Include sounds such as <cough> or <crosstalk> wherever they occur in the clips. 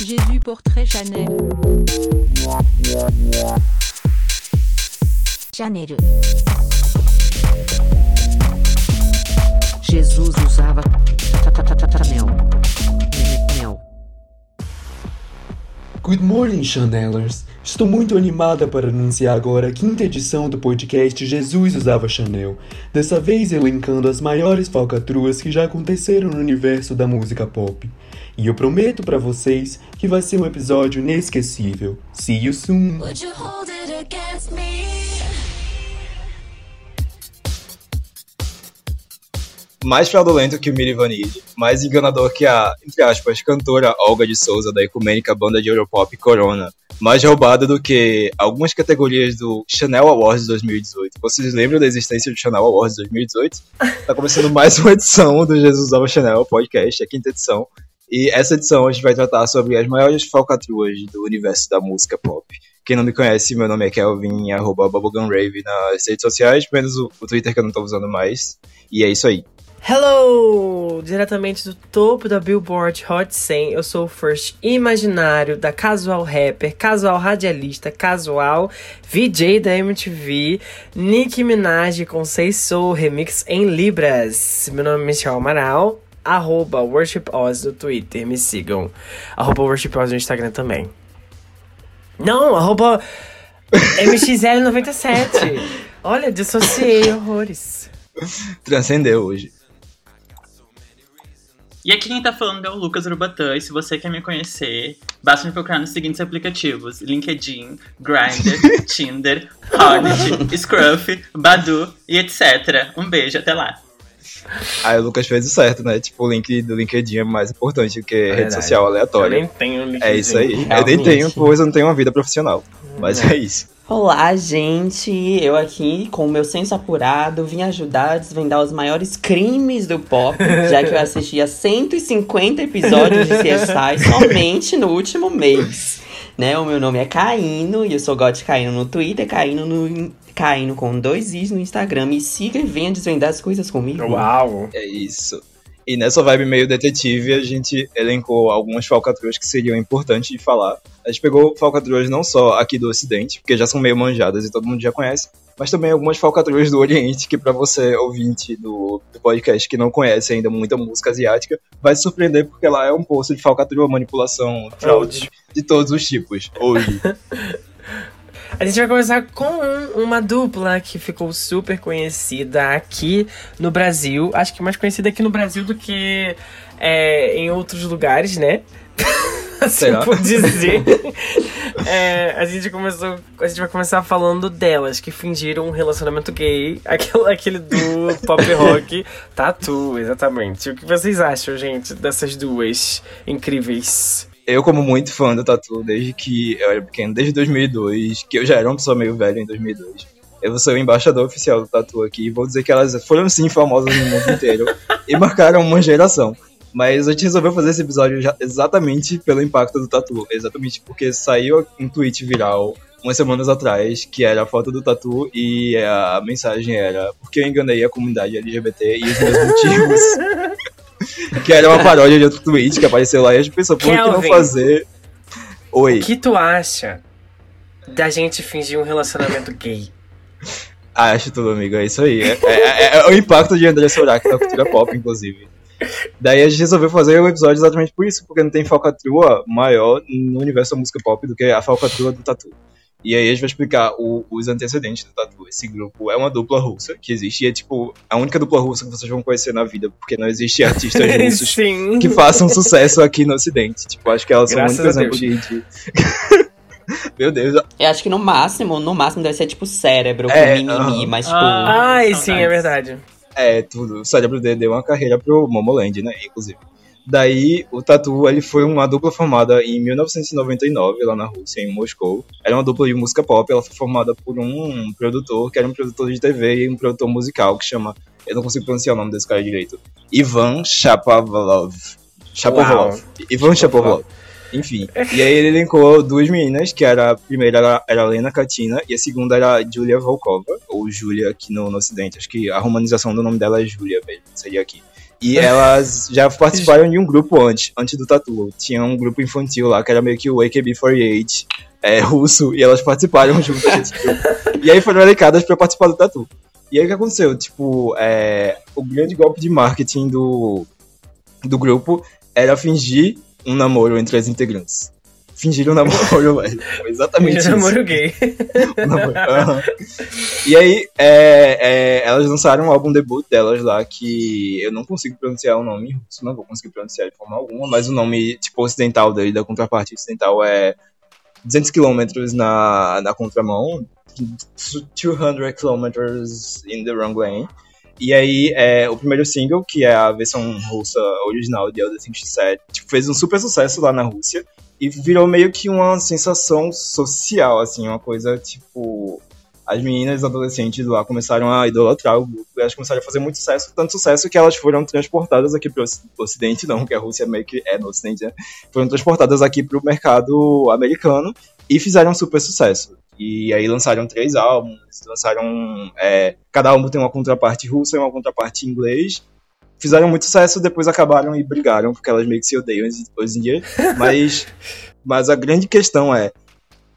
Jésus portrait Chanel. Chanel. Jesus usava Chanel. Chanel. Good morning, Chanelers! Estou muito animada para anunciar agora a quinta edição do podcast Jesus Usava Chanel, dessa vez elencando as maiores falcatruas que já aconteceram no universo da música pop. E eu prometo para vocês que vai ser um episódio inesquecível. See you soon! Would you hold it against me? mais fraudulento que o Miri Vanille, mais enganador que a, entre aspas, cantora Olga de Souza da ecumênica banda de Europop Corona, mais roubado do que algumas categorias do Chanel Awards 2018. Vocês lembram da existência do Chanel Awards 2018? Tá começando mais uma edição do Jesus Usava Chanel podcast, a quinta edição. E essa edição a gente vai tratar sobre as maiores falcatruas do universo da música pop. Quem não me conhece, meu nome é Kelvin, arroba Bubblegumrave nas redes sociais, menos o, Twitter que eu não tô usando mais. E é isso aí. Hello! Diretamente do topo da Billboard Hot 100, eu sou o First Imaginário da Casual Rapper, Casual Radialista, Casual VJ da MTV, Nicki Minaj com Sei Sou, remix em Libras. Meu nome é Michel Amaral, arroba Worship Oz no Twitter, me sigam. Arroba Worship Oz no Instagram também. Não, arroba MXL97. <laughs> Olha, dissociei horrores. Transcendeu hoje. E aqui quem tá falando é o Lucas Urubatã, e se você quer me conhecer, basta me procurar nos seguintes aplicativos: LinkedIn, Grindr, <laughs> Tinder, Hornet, Scruff, Badu e etc. Um beijo, até lá. Aí o Lucas fez o certo, né? Tipo, o link do LinkedIn é mais importante do que rede social aleatória. Eu nem tenho LinkedIn. É isso aí. Eu nem realmente. tenho, pois eu não tenho uma vida profissional. Mas é isso. Olá, gente! Eu aqui, com o meu senso apurado, vim ajudar a desvendar os maiores crimes do pop, <laughs> já que eu assisti a 150 episódios de CSI <laughs> somente no último mês. Né? O meu nome é Caíno e eu sou God Caíno no Twitter, Caíno no Caíno com dois Is no Instagram. Me siga e venha desvendar as coisas comigo. Uau! É isso. E nessa vibe meio detetive, a gente elencou algumas falcatruas que seriam importantes de falar. A gente pegou falcatruas não só aqui do Ocidente, porque já são meio manjadas e todo mundo já conhece, mas também algumas falcatruas do Oriente, que para você, ouvinte do, do podcast que não conhece ainda muita música asiática, vai se surpreender porque lá é um poço de falcatrua, manipulação, fraude de todos os tipos. Hoje. <laughs> A gente vai começar com um- uma dupla que ficou super conhecida aqui no Brasil. Acho que mais conhecida aqui no Brasil do que é, em outros lugares, né? <laughs> assim por dizer. É, a gente começou. A gente vai começar falando delas que fingiram um relacionamento gay. Aquele, aquele do <laughs> pop rock Tatu, exatamente. O que vocês acham, gente, dessas duas incríveis? Eu, como muito fã do Tatu, desde que eu era pequeno, desde 2002, que eu já era uma pessoa meio velha em 2002. Eu vou ser o embaixador oficial do Tatu aqui e vou dizer que elas foram sim famosas no mundo inteiro <laughs> e marcaram uma geração. Mas a gente resolveu fazer esse episódio exatamente pelo impacto do Tatu. Exatamente porque saiu um tweet viral umas semanas atrás, que era a foto do Tatu e a mensagem era porque eu enganei a comunidade LGBT e os meus <laughs> motivos. <laughs> que era uma paródia de outro tweet que apareceu lá e a gente pensou, por que não fazer... Oi. O que tu acha da gente fingir um relacionamento gay? Ah, acho tudo, amigo. É isso aí. É, é- é- é o impacto de André Sorak na cultura pop, inclusive. Daí a gente resolveu fazer o episódio exatamente por isso, porque não tem falcatrua maior no universo da música pop do que a falcatrua do Tatu. E aí a gente vai explicar o- os antecedentes do Tatu. Esse grupo é uma dupla russa que existe e é tipo a única dupla russa que vocês vão conhecer na vida, porque não existe artistas <laughs> russos Sim. que façam sucesso aqui no ocidente. Tipo, acho que elas são o Graças único a exemplo de... de- <laughs> Meu Deus, Eu acho que no máximo, no máximo deve ser tipo cérebro com É, mimimi, aham. mas tipo. Ah. Ai, Saudades. sim, é verdade. É, tudo. O Cérebro dele deu uma carreira pro Momoland, né? Inclusive. Daí, o Tatu, ele foi uma dupla formada em 1999, lá na Rússia, em Moscou. Era uma dupla de música pop, ela foi formada por um produtor, que era um produtor de TV e um produtor musical, que chama... Eu não consigo pronunciar o nome desse cara direito. Ivan Shapovalov. Shapovalov. Ivan Shapovalov. Enfim. E aí ele elencou duas meninas, que era a primeira era, era a Lena Katina e a segunda era a Julia Volkova, ou Julia aqui no, no ocidente. Acho que a romanização do nome dela é Julia mesmo, seria aqui. E <laughs> elas já participaram de um grupo antes, antes do Tatu. Tinha um grupo infantil lá, que era meio que o AKB48 é, <laughs> russo, e elas participaram junto. E aí foram elencadas pra participar do Tatu. E aí o que aconteceu? Tipo, é, o grande golpe de marketing do, do grupo era fingir um namoro entre as integrantes. Fingir um namoro, velho. Foi Exatamente isso. namoro gay. <laughs> Um namoro. Aham. E aí, é, é, elas lançaram um álbum debut delas lá, que eu não consigo pronunciar o nome em russo, não vou conseguir pronunciar de forma alguma, mas o nome, tipo, ocidental dele, da contraparte ocidental é 200 km na, na contramão, 200 km in the wrong lane. E aí, é, o primeiro single, que é a versão russa original de Elder Things She Said, tipo, fez um super sucesso lá na Rússia e virou meio que uma sensação social, assim, uma coisa tipo. As meninas adolescentes lá começaram a idolatrar o grupo elas começaram a fazer muito sucesso, tanto sucesso que elas foram transportadas aqui para o Ocidente, não, que a Rússia meio que é no Ocidente, né? Foram transportadas aqui para o mercado americano e fizeram super sucesso. E aí lançaram três álbuns, lançaram. é, cada álbum tem uma contraparte russa e uma contraparte inglês. Fizeram muito sucesso, depois acabaram e brigaram, porque elas meio que se odeiam hoje- em dia. <laughs> Mas, mas a grande questão é,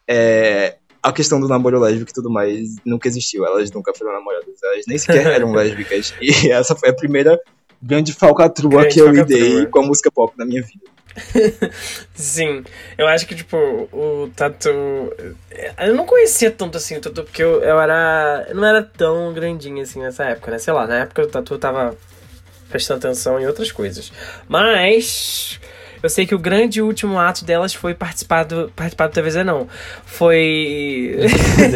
é. A questão do namoro lésbico e tudo mais nunca existiu. Elas nunca foram namoradas. Elas nem sequer <laughs> eram lésbicas. E essa foi a primeira grande falcatrua Grande que eu falcatrua. lidei com a música pop na minha vida. <laughs> Sim, eu acho que, tipo, o Tatu. Eu não conhecia tanto assim o Tatu, porque eu, eu era. Eu não era tão grandinho assim nessa época, né? Sei lá, na época o Tatu tava prestando atenção em outras coisas. Mas. Eu sei que o grande último ato delas foi participar do. Participar do TVZ, não. Foi.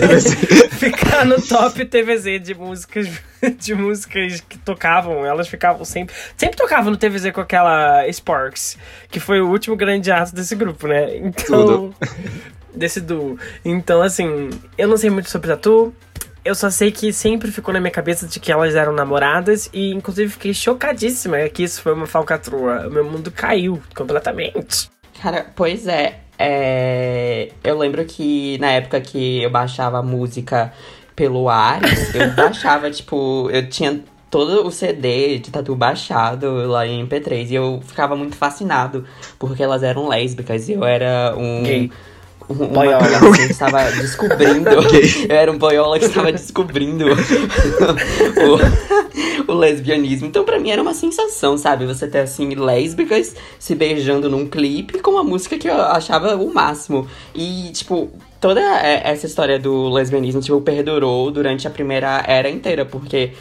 <laughs> ficar no top TVZ de músicas. De músicas que tocavam. Elas ficavam sempre. Sempre tocavam no TVZ com aquela Sparks. Que foi o último grande ato desse grupo, né? Então. Desse duo. Então, assim, eu não sei muito sobre Tatu. Eu só sei que sempre ficou na minha cabeça de que elas eram namoradas e inclusive fiquei chocadíssima que isso foi uma falcatrua. O meu mundo caiu completamente. Cara, pois é. é, Eu lembro que na época que eu baixava música pelo Ares, eu <laughs> baixava, tipo, eu tinha todo o CD de tatu baixado lá em MP3 e eu ficava muito fascinado porque elas eram lésbicas e eu era um. Gay. Um- Boiola. criança que estava <laughs> descobrindo. eu era um boiola que estava descobrindo o, o lesbianismo. Então, pra mim, era uma sensação, sabe? Você ter, assim, lésbicas se beijando num clipe com uma música que eu achava o máximo. E, tipo, toda é, essa história do lesbianismo, tipo, perdurou durante a primeira era inteira, porque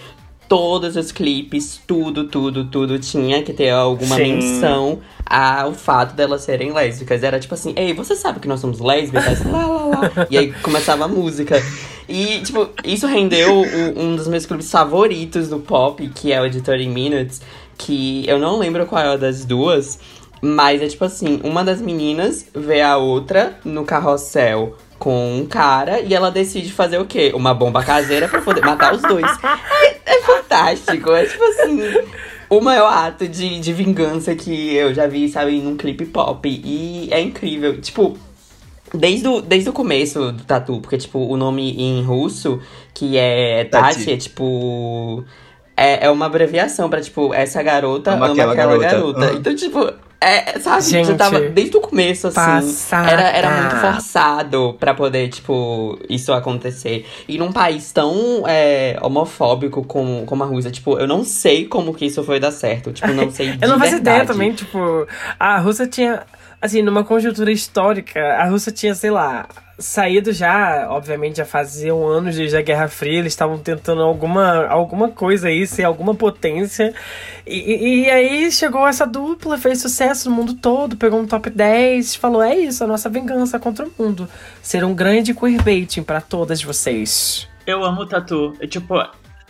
todos os clipes, tudo, tudo, tudo tinha que ter alguma Sim. menção ao fato delas serem lésbicas. Era tipo assim, ei, você sabe que nós somos lésbicas? <laughs> lá, lá, lá. E aí começava a música. E, tipo, isso rendeu o- um dos meus clubes favoritos do pop, que é o de 30 Minutes, que eu não lembro qual é a das duas, mas é tipo assim, uma das meninas vê a outra no carrossel com um cara e ela decide fazer o quê? Uma bomba caseira pra poder matar os dois. <laughs> É, fantástico, é tipo assim, o maior ato de, de vingança que eu já vi, sabe, num clipe pop. E é incrível, tipo, Desde o, desde o começo do tatu, porque, tipo, o nome em russo, que é Tati, Tati. é tipo. É, é uma abreviação pra, tipo, essa garota Ama ama, aquela aquela, garota. garota. Uhum. Então, tipo, é, sabe, Gente, já tava desde o começo, assim. passada. Era, era muito forçado pra poder, tipo, isso acontecer. E num país tão é, homofóbico como, como a Rússia, tipo, eu não sei como que isso foi dar certo. Tipo, não sei de <laughs> Eu não faço ideia também, tipo, a Rússia tinha, assim, numa conjuntura histórica, a Rússia tinha, sei lá, saído já, obviamente já faziam anos desde a Guerra Fria, eles estavam tentando alguma, alguma coisa aí, ser alguma potência. E, e- aí chegou essa dupla, fez sucesso no mundo todo, pegou um top 10, falou: é isso, a nossa vingança contra o mundo. Ser um grande queerbaiting pra todas vocês. Eu amo o tatu. Eu, tipo,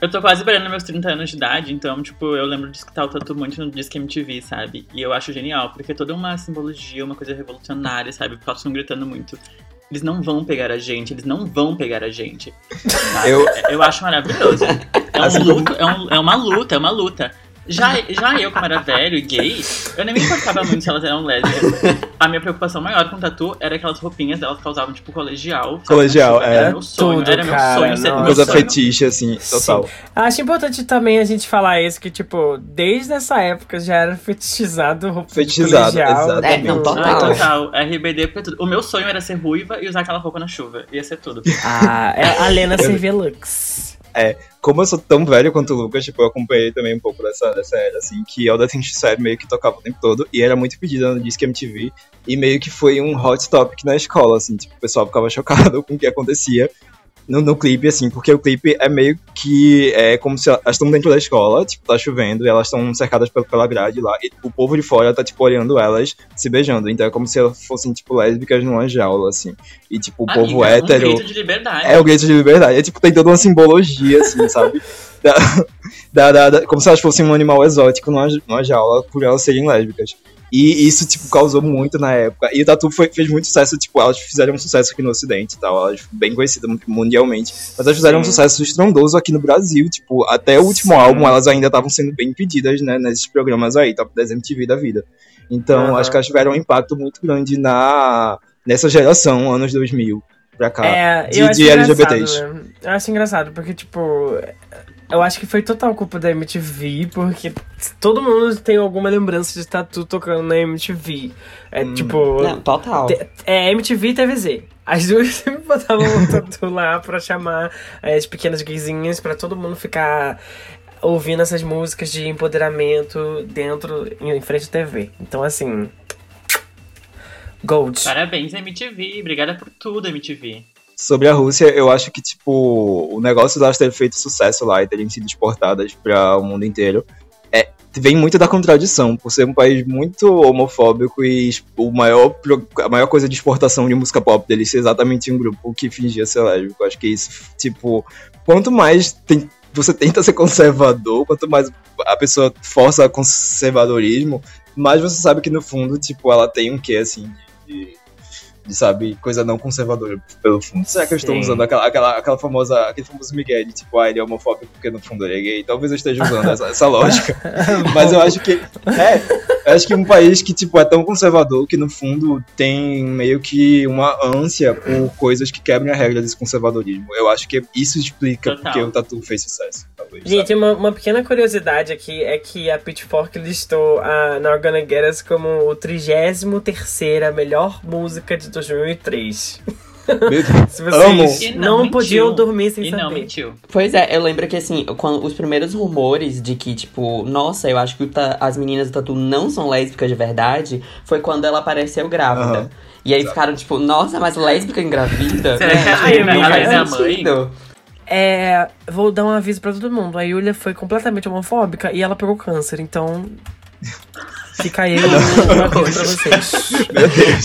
eu tô quase beirando meus 30 anos de idade, então, tipo, eu lembro de escutar o tatu muito no Disque MTV, sabe? E eu acho genial, porque é toda uma simbologia, uma coisa revolucionária, sabe? Porque elas estão gritando muito. Eles não vão pegar a gente, eles não vão pegar a gente. <laughs> sabe? Eu- eu acho maravilhoso. É, um Assim, luto, é, um- é uma luta, é uma luta. Já, já eu, como era velho e gay, eu nem me importava muito se elas eram lésbicas. A minha preocupação maior com tatu era aquelas roupinhas delas que elas usavam, tipo, colegial. sabe? Colegial, Era é. meu sonho, Tudo, era meu cara, sonho ser meu Coisa sonho. fetiche, assim, total. Sim. Acho importante também a gente falar isso, que, tipo, desde essa época já era fetichizado roupa de Fetichizado, colegial. exatamente. É, não, total. Ah, total. RBD foi tudo. O meu sonho era ser ruiva e usar aquela roupa na chuva. Ia ser tudo. Ah, é a Lena Cervelux. Como eu sou tão velho quanto o Lucas, tipo, eu acompanhei também um pouco dessa, dessa era, assim, que That Things Said meio que tocava o tempo todo, e era muito pedida no Disque MTV, e meio que foi um hot topic na escola, assim, tipo, o pessoal ficava <laughs> chocado com o que acontecia no, no clipe, assim, porque o clipe é meio que, é como se elas estão dentro da escola, tipo, tá chovendo, e elas estão cercadas pela, pela grade lá, e o povo de fora tá, tipo, olhando elas se beijando, então é como se elas fossem, tipo, lésbicas numa jaula, assim, e, tipo, o povo Amiga, hétero... Um grito de liberdade. É o grito de liberdade. É tipo, tem toda uma simbologia, assim, sabe? <laughs> Da, da- da- como se elas fossem um animal exótico numa, numa jaula por elas serem lésbicas. E isso, tipo, causou muito na época. E o Tatu foi- fez muito sucesso, tipo, elas fizeram um sucesso aqui no Ocidente e tal. Elas bem conhecidas mundialmente. Mas elas fizeram um Sim. sucesso estrondoso aqui no Brasil. Tipo, até o último Sim. álbum elas ainda estavam sendo bem pedidas, né, nesses programas aí, Top 10 MTV da vida. Então, Aham. acho que elas tiveram um impacto muito grande na, nessa geração, anos 2000 pra cá. É, de- eu acho de LGBTs. né? Eu acho engraçado, porque, tipo, eu acho que foi total culpa da MTV, porque todo mundo tem alguma lembrança de Tatu tocando na MTV. É Hum. tipo. Não, total. É MTV e TVZ. As <laughs> duas sempre botavam o Tatu lá pra chamar as pequenas gaysinhas pra todo mundo ficar ouvindo essas músicas de empoderamento dentro, em em frente à TV. Então, assim. Gold. Parabéns, MTV. Obrigada por tudo, MTV. Sobre a Rússia, eu acho que, tipo, o negócio delas ter feito sucesso lá e terem sido exportadas para o mundo inteiro é, vem muito da contradição, por ser um país muito homofóbico e o maior, a maior coisa de exportação de música pop dele ser exatamente um grupo que fingia ser lésbico. Acho que isso, tipo, quanto mais tem- você tenta ser conservador, quanto mais a pessoa força conservadorismo, mais você sabe que no fundo, tipo, ela tem um quê, assim, de, sabe, coisa não conservadora pelo fundo. Será que eu estou Sim. usando aquela, aquela, aquela famosa, aquele famoso Miguel de tipo, ah, ele é homofóbico porque no fundo ele é gay? Talvez eu esteja usando essa, essa lógica. <laughs> Mas eu acho que, é, eu acho que um país que, tipo, é tão conservador que no fundo tem meio que uma ânsia por coisas que quebrem a regra desse conservadorismo. Eu acho que isso explica Total. porque o Tatu fez sucesso, talvez. Gente, sabe? uma, uma pequena curiosidade aqui é que a Pitchfork listou a Not Gonna Get Us como o 33ª melhor música de 2003. Meu <laughs> Deus. Se vocês Amo. Não, mentiu. podiam dormir sem E saber. não mentiu. Pois é, eu lembro que assim, quando os primeiros rumores de que, tipo, nossa, eu acho que as meninas do Tatu não são lésbicas de verdade, foi quando ela apareceu grávida. Aham. E aí ficaram, tipo, nossa, mas lésbica engravida? Será que a não mãe? É, vou dar um aviso pra todo mundo. A Yulia foi completamente homofóbica e ela pegou câncer, então. Fica aí um aviso pra vocês.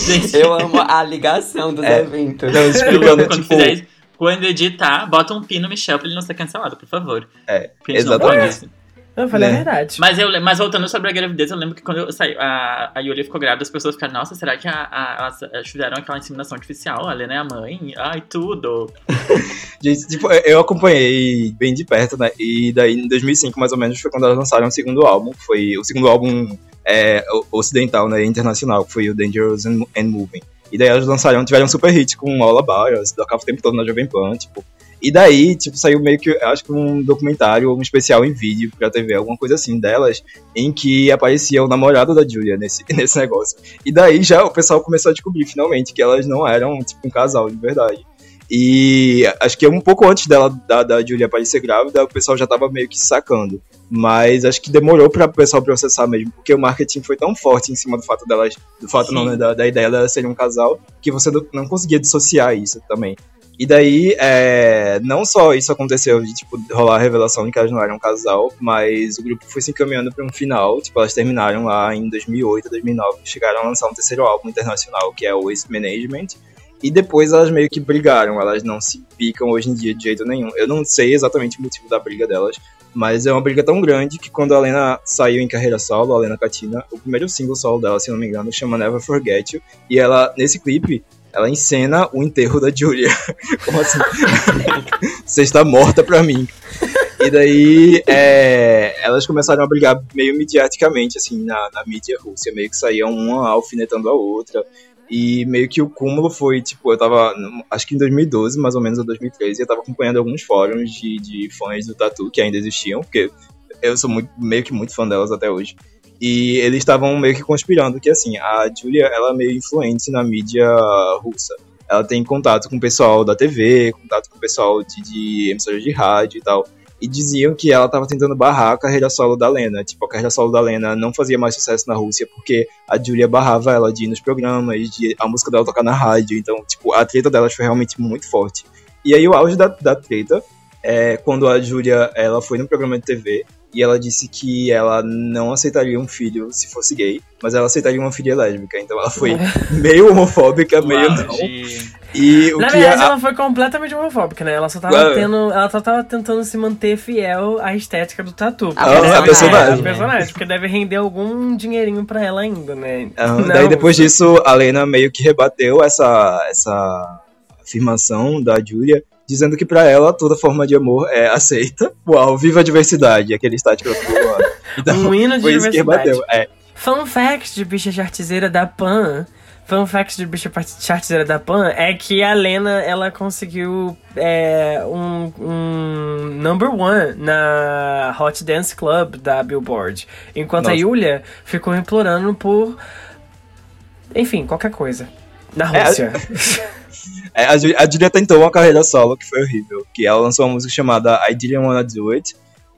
Gente, Eu amo a ligação dos É. eventos. Não, eu explicando, amo quando tipo, fizer. Quando editar, bota um pi no Michel pra ele não ser cancelado, por favor. É, Porque exatamente. Eu falei Né? a verdade. Mas, eu, mas voltando sobre a gravidez, eu lembro que quando eu saí, a, a Yulia ficou grávida, as pessoas ficaram, nossa, será que a, a, elas elas fizeram aquela inseminação artificial? A Lena é a mãe? Ai, tudo. <laughs> Gente, tipo, eu acompanhei bem de perto, né? E daí, em 2005, mais ou menos, foi quando elas lançaram o segundo álbum. Foi o segundo álbum é, ocidental, né? Internacional, que foi o Dangerous and, and Moving. E daí elas lançaram, tiveram um super hit com All About, elas tocavam o tempo todo na Jovem Pan, tipo. E daí, tipo, saiu meio que, acho que um documentário ou um especial em vídeo pra TV, alguma coisa assim delas, em que aparecia o namorado da Julia nesse, <laughs> nesse negócio. E daí já o pessoal começou a descobrir, finalmente, que elas não eram, tipo, um casal de verdade. E acho que um pouco antes dela, da, da Julia aparecer grávida, o pessoal já tava meio que sacando. Mas acho que demorou para o pessoal processar mesmo, porque o marketing foi tão forte em cima do fato delas, do fato não, né, da, da ideia delas serem um casal, que você não, não conseguia dissociar isso também. E daí, é, não só isso aconteceu de tipo, rolar a revelação de que elas não eram um casal, mas o grupo foi se encaminhando para um final. Tipo, elas terminaram lá em 2008, 2009, chegaram a lançar um terceiro álbum internacional, que é o Waste Management. E depois elas meio que brigaram, elas não se picam hoje em dia de jeito nenhum. Eu não sei exatamente o motivo da briga delas, mas é uma briga tão grande que quando a Lena saiu em carreira solo, a Lena Katina, o primeiro single solo dela, se não me engano, chama Never Forget You. E ela, nesse clipe, ela encena o enterro da Julia. <laughs> Como assim? <laughs> Você está morta pra mim. E daí é, elas começaram a brigar meio mediaticamente, assim, na, na mídia russa. Meio que saíam uma alfinetando a outra. E meio que o cúmulo foi, tipo, eu tava, acho que em 2012, mais ou menos, ou 2013, eu tava acompanhando alguns fóruns de, de fãs do Tatu que ainda existiam, porque eu sou muito, meio que muito fã delas até hoje. E eles estavam meio que conspirando que, assim, a Julia, ela é meio influente na mídia russa. Ela tem contato com o pessoal da TV, contato com o pessoal de, de emissoras de rádio e tal. E diziam que ela estava tentando barrar a carreira solo da Lena. Tipo, a carreira solo da Lena não fazia mais sucesso na Rússia porque a Julia barrava ela de ir nos programas, de a música dela tocar na rádio. Então, tipo, a treta delas foi realmente muito forte. E aí o auge da, da treta é quando a Julia ela foi no programa de TV e ela disse que ela não aceitaria um filho se fosse gay, mas ela aceitaria uma filha lésbica. Então ela foi <laughs> meio homofóbica, meio não. E o Na que verdade, a- ela foi completamente homofóbica, né? Ela só tava Ué. tendo. Ela só tava tentando se manter fiel à estética do tatu. A Porque, né, a personagem. A personagem, porque deve render algum dinheirinho pra ela ainda, né? Não, daí depois disso, a Lena meio que rebateu essa, essa afirmação da Julia, dizendo que pra ela toda forma de amor é aceita. Uau, viva a diversidade, aquele estático do Então, Um hino de que diversidade. rebateu. É, Fun fact de bicha chartizeira da Pan. Fun fact de bicha chartizeira da Pan é que a Lena ela conseguiu é, um, um number one na Hot Dance Club da Billboard. Enquanto a Nossa. Yulia ficou implorando por. Enfim, qualquer coisa. Na É, Rússia. <laughs> é, a, a Julia tentou uma carreira solo que foi horrível, que ela lançou uma música chamada I Didn't Wanna Do It,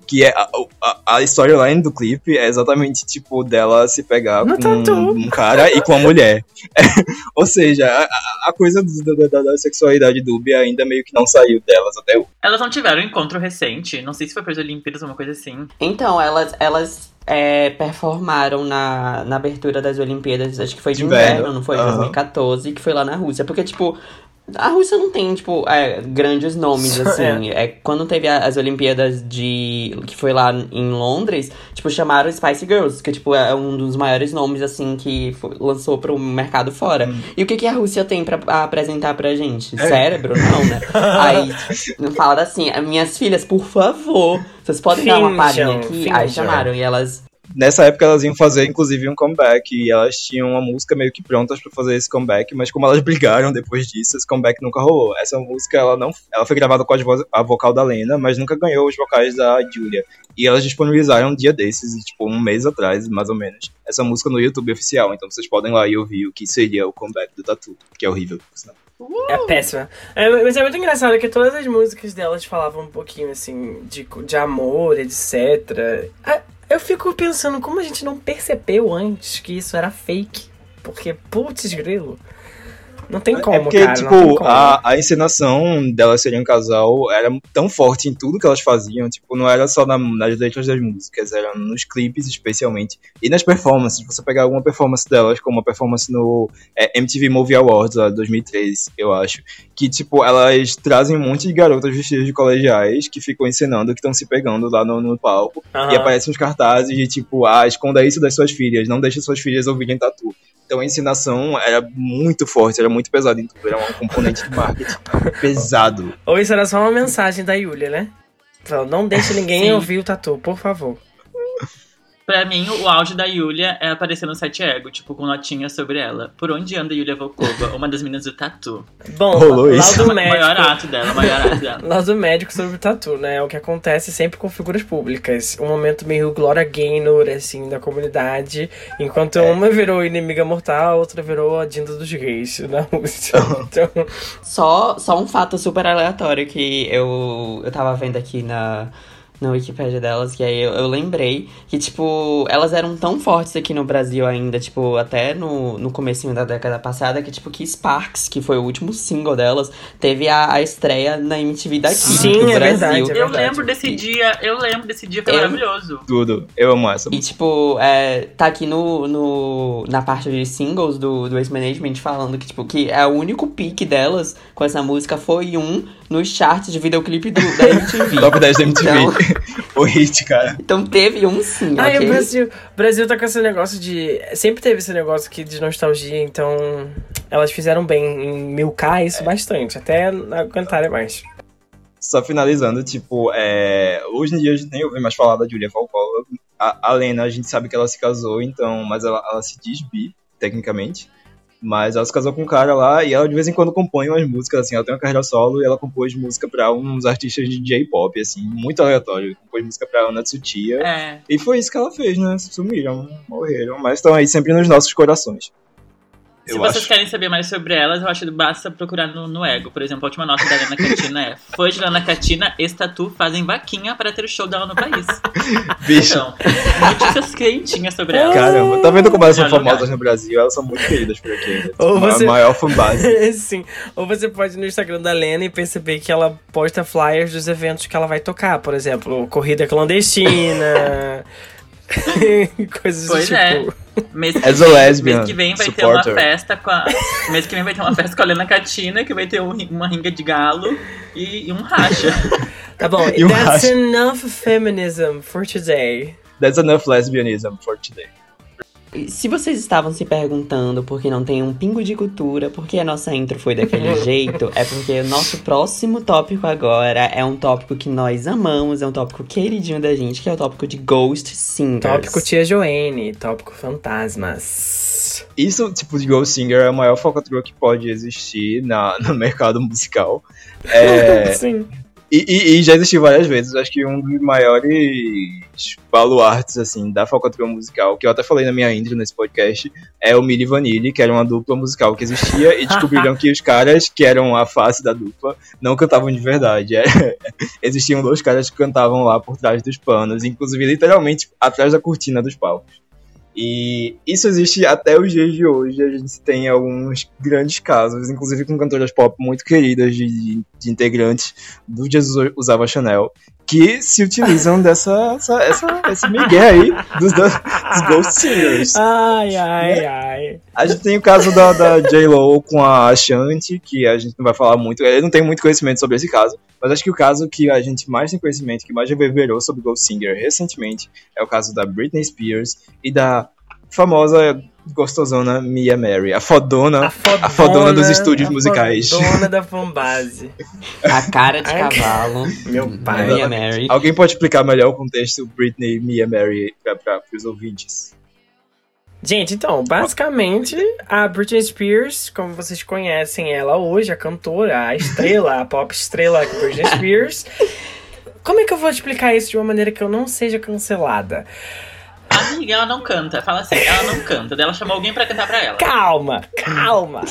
que é a, a, a storyline do clipe é exatamente tipo dela se pegar No com tatu. um cara e com a mulher. <laughs> Ou seja, a, a- coisa do- da, da- da sexualidade dúbia ainda meio que não saiu delas até hoje. Elas não tiveram um encontro recente, não sei se foi para as Olimpíadas ou uma coisa assim. Então, elas, elas é, performaram na, na abertura das Olimpíadas, acho que foi de Inverno. inverno, não foi? Aham. 2014, que foi lá na Rússia. Porque, tipo, a Rússia não tem, tipo, é, grandes nomes, assim. É. quando teve as Olimpíadas de. que foi lá em Londres, tipo, chamaram Spice Girls, que, tipo, é um dos maiores nomes, assim, que foi- lançou pro mercado fora. E o que, que a Rússia tem pra apresentar pra gente? É. Cérebro? Não, né? <laughs> Aí, fala assim, minhas filhas, por favor, vocês podem dar uma palhinha Finjam, aqui? Aí finjam. chamaram, e elas. Nessa época elas iam fazer inclusive um comeback e elas tinham uma música meio que prontas pra fazer esse comeback, mas como elas <laughs> brigaram depois disso, esse comeback nunca rolou. Essa música ela não, ela foi gravada com a, voz- a vocal da Lena, mas nunca ganhou os vocais da Julia. E elas disponibilizaram um dia desses, tipo um mês atrás, mais ou menos, essa música no YouTube oficial. Então vocês podem lá e ouvir o que seria o comeback do Tatu, que é horrível. por sinal. É péssima. É, mas é muito engraçado que todas as músicas delas falavam um pouquinho, assim, de, de amor, etc. Ah, Eu fico pensando como a gente não percebeu antes que isso era fake. Porque, putz, grilo. Não tem como, é porque, cara. tipo, a, a encenação delas serem um casal era tão forte em tudo que elas faziam, tipo, não era só na- nas letras das músicas, era nos clipes especialmente. E nas performances, você pegar alguma performance delas, como a performance no é, MTV Movie Awards, lá, 2013, eu acho, que, tipo, elas trazem um monte de garotas vestidas de colegiais que ficam encenando, que estão se pegando lá no, no palco, Aham. e aparecem os cartazes de, tipo, ah, esconda isso das suas filhas, não deixe suas filhas ouvirem tatu. Então a ensinação era muito forte, era muito pesado em tudo, era um componente de marketing <laughs> pesado. Ou isso era só uma mensagem da Yulia, né? Falou, não deixe ninguém ouvir o tatu, por favor. <laughs> Pra mim, o auge da Yulia é aparecer no site Ego, tipo, com notinhas sobre ela. Por onde anda Yulia Volkova, uma das meninas do Tatu. Bom, Rolou isso? laudo O maior médico. ato dela, o maior ato dela. <laughs> Laudo médico sobre o tatu, né? É o que acontece sempre com figuras públicas. Um momento meio Gloria Gaynor, assim, da comunidade. Enquanto É. uma virou inimiga mortal, a outra virou a Dinda dos gays <laughs> na Rússia. <laughs> Então, Só, só um fato super aleatório que eu, eu tava vendo aqui na, na Wikipédia delas, que aí eu, eu lembrei que, tipo, elas eram tão fortes aqui no Brasil ainda, tipo, até no, no comecinho da década passada, que, tipo, que Sparks, que foi o último single delas, teve a, a estreia na MTV daqui, Sim, do é Brasil. verdade, é Eu verdade. lembro desse dia, eu lembro desse dia, foi Eu- maravilhoso. Tudo. Eu amo essa. E, tipo, é, tá aqui no, no, na parte de singles do, do Waste Management falando que, tipo, que é o único pique delas com essa música foi um nos charts de videoclipe do, da MTV. <laughs> Top 10 da MTV. Então, <laughs> o hit, cara. então teve um sim, Ah, e ok? o Brasil, o Brasil tá com esse negócio de. Sempre teve esse negócio aqui de nostalgia, então elas fizeram bem em milcar isso bastante, até aguentarem mais. só finalizando, tipo, é, hoje em dia a gente nem ouve mais falar da Julia Falcão. A, a Lena, a gente sabe que ela se casou, então, mas ela, ela se diz bi, tecnicamente. Mas ela se casou com um cara lá e ela de vez em quando compõe umas músicas, assim, ela tem uma carreira solo e ela compôs música pra uns artistas de J-pop, assim, muito aleatório. Compôs música pra Ana Tsuchiya. É. E foi isso que ela fez, né? Sumiram, morreram, mas estão aí sempre nos nossos corações. Se Eu vocês acho. querem saber mais sobre elas, eu acho que basta procurar no, no Ego. Por exemplo, a última nota da Lana Catina é Fãs de Lana Catina e Tatu fazem vaquinha para ter o show dela no país. <laughs> Bicho, Então, notícias quentinhas sobre ela. caramba, tá vendo como elas são famosas no Brasil? Elas são muito queridas por aqui. Né? Ou você- A maior <laughs> fanbase. Sim. Ou você pode ir no Instagram da Lena e perceber que ela posta flyers dos eventos que ela vai tocar. Por exemplo, corrida clandestina. <laughs> <laughs> Coisas do Pois tipo. é. Mês que, As a lesbian mês que vem vai supporter. ter uma festa com a. Mês que vem vai ter uma festa com a Lena Catina, que vai ter um uma ringa de galo e, e um racha. Tá bom, E um that's racha. enough feminism for today. That's enough lesbianism for today. Se vocês estavam se perguntando por que não tem um pingo de cultura, por que a nossa intro foi daquele <laughs> jeito, é porque o nosso próximo tópico agora é um tópico que nós amamos, é um tópico queridinho da gente, que é o tópico de Ghost Singers. Tópico Tia Joane, tópico fantasmas. Isso, tipo, de Ghost Singer é a maior falcatrua que pode existir na, no mercado musical. É, <laughs> Sim. E, e- e já existiu várias vezes. Acho que um dos maiores baluartes, assim, da falcatrua musical, que eu até falei na minha intro nesse podcast, é o Milli Vanilli, que era uma dupla musical que existia, e descobriram que os caras, que eram a face da dupla, não cantavam de verdade. É, <laughs> existiam dois caras que cantavam lá por trás dos panos, inclusive literalmente atrás da cortina dos palcos. E isso existe até os dias de hoje. A gente tem alguns grandes casos, inclusive com cantoras pop muito queridas de, de- integrantes do Jesus Usava Chanel, que se utilizam dessa essa, essa, esse migué aí dos, dos Ghost Singers. Ai, ai, ai. A gente tem o caso da, da J-Lo com a Ashanti, que a gente não vai falar muito, eu não tenho muito conhecimento sobre esse caso, mas acho que o caso que a gente mais tem conhecimento, que mais reverberou sobre Ghost Singer recentemente, é o caso da Britney Spears e da famosa gostosona Mia Mary, a fodona, A fodona, a fodona dos estúdios a musicais. fodona da <laughs> fanbase. A cara de cavalo. Meu pai. Maria Mary. Alguém pode explicar melhor o contexto Britney e Mia Mary para os ouvintes? Gente, então, basicamente, a Britney Spears, como vocês conhecem ela hoje, a cantora, a estrela, a pop estrela Britney <laughs> Spears. Como é que eu vou explicar isso de uma maneira que eu não seja cancelada? Amiga, ela não canta. Fala assim, ela não canta. Daí ela chamou alguém pra cantar pra ela. Calma, calma,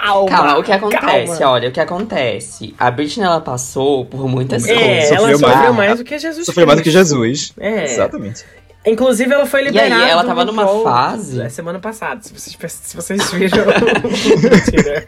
calma. Calma, o que acontece? calma. Olha, o que acontece? A Britney, ela passou por muitas É, coisas. ela mais. sofreu mais do que Jesus Sofreu mais do que. Jesus. É. Exatamente. Inclusive, ela foi E aí, liberada. ela tava numa RuPaul, fase- é, Semana passada, se vocês, se vocês viram. <laughs> Mentira.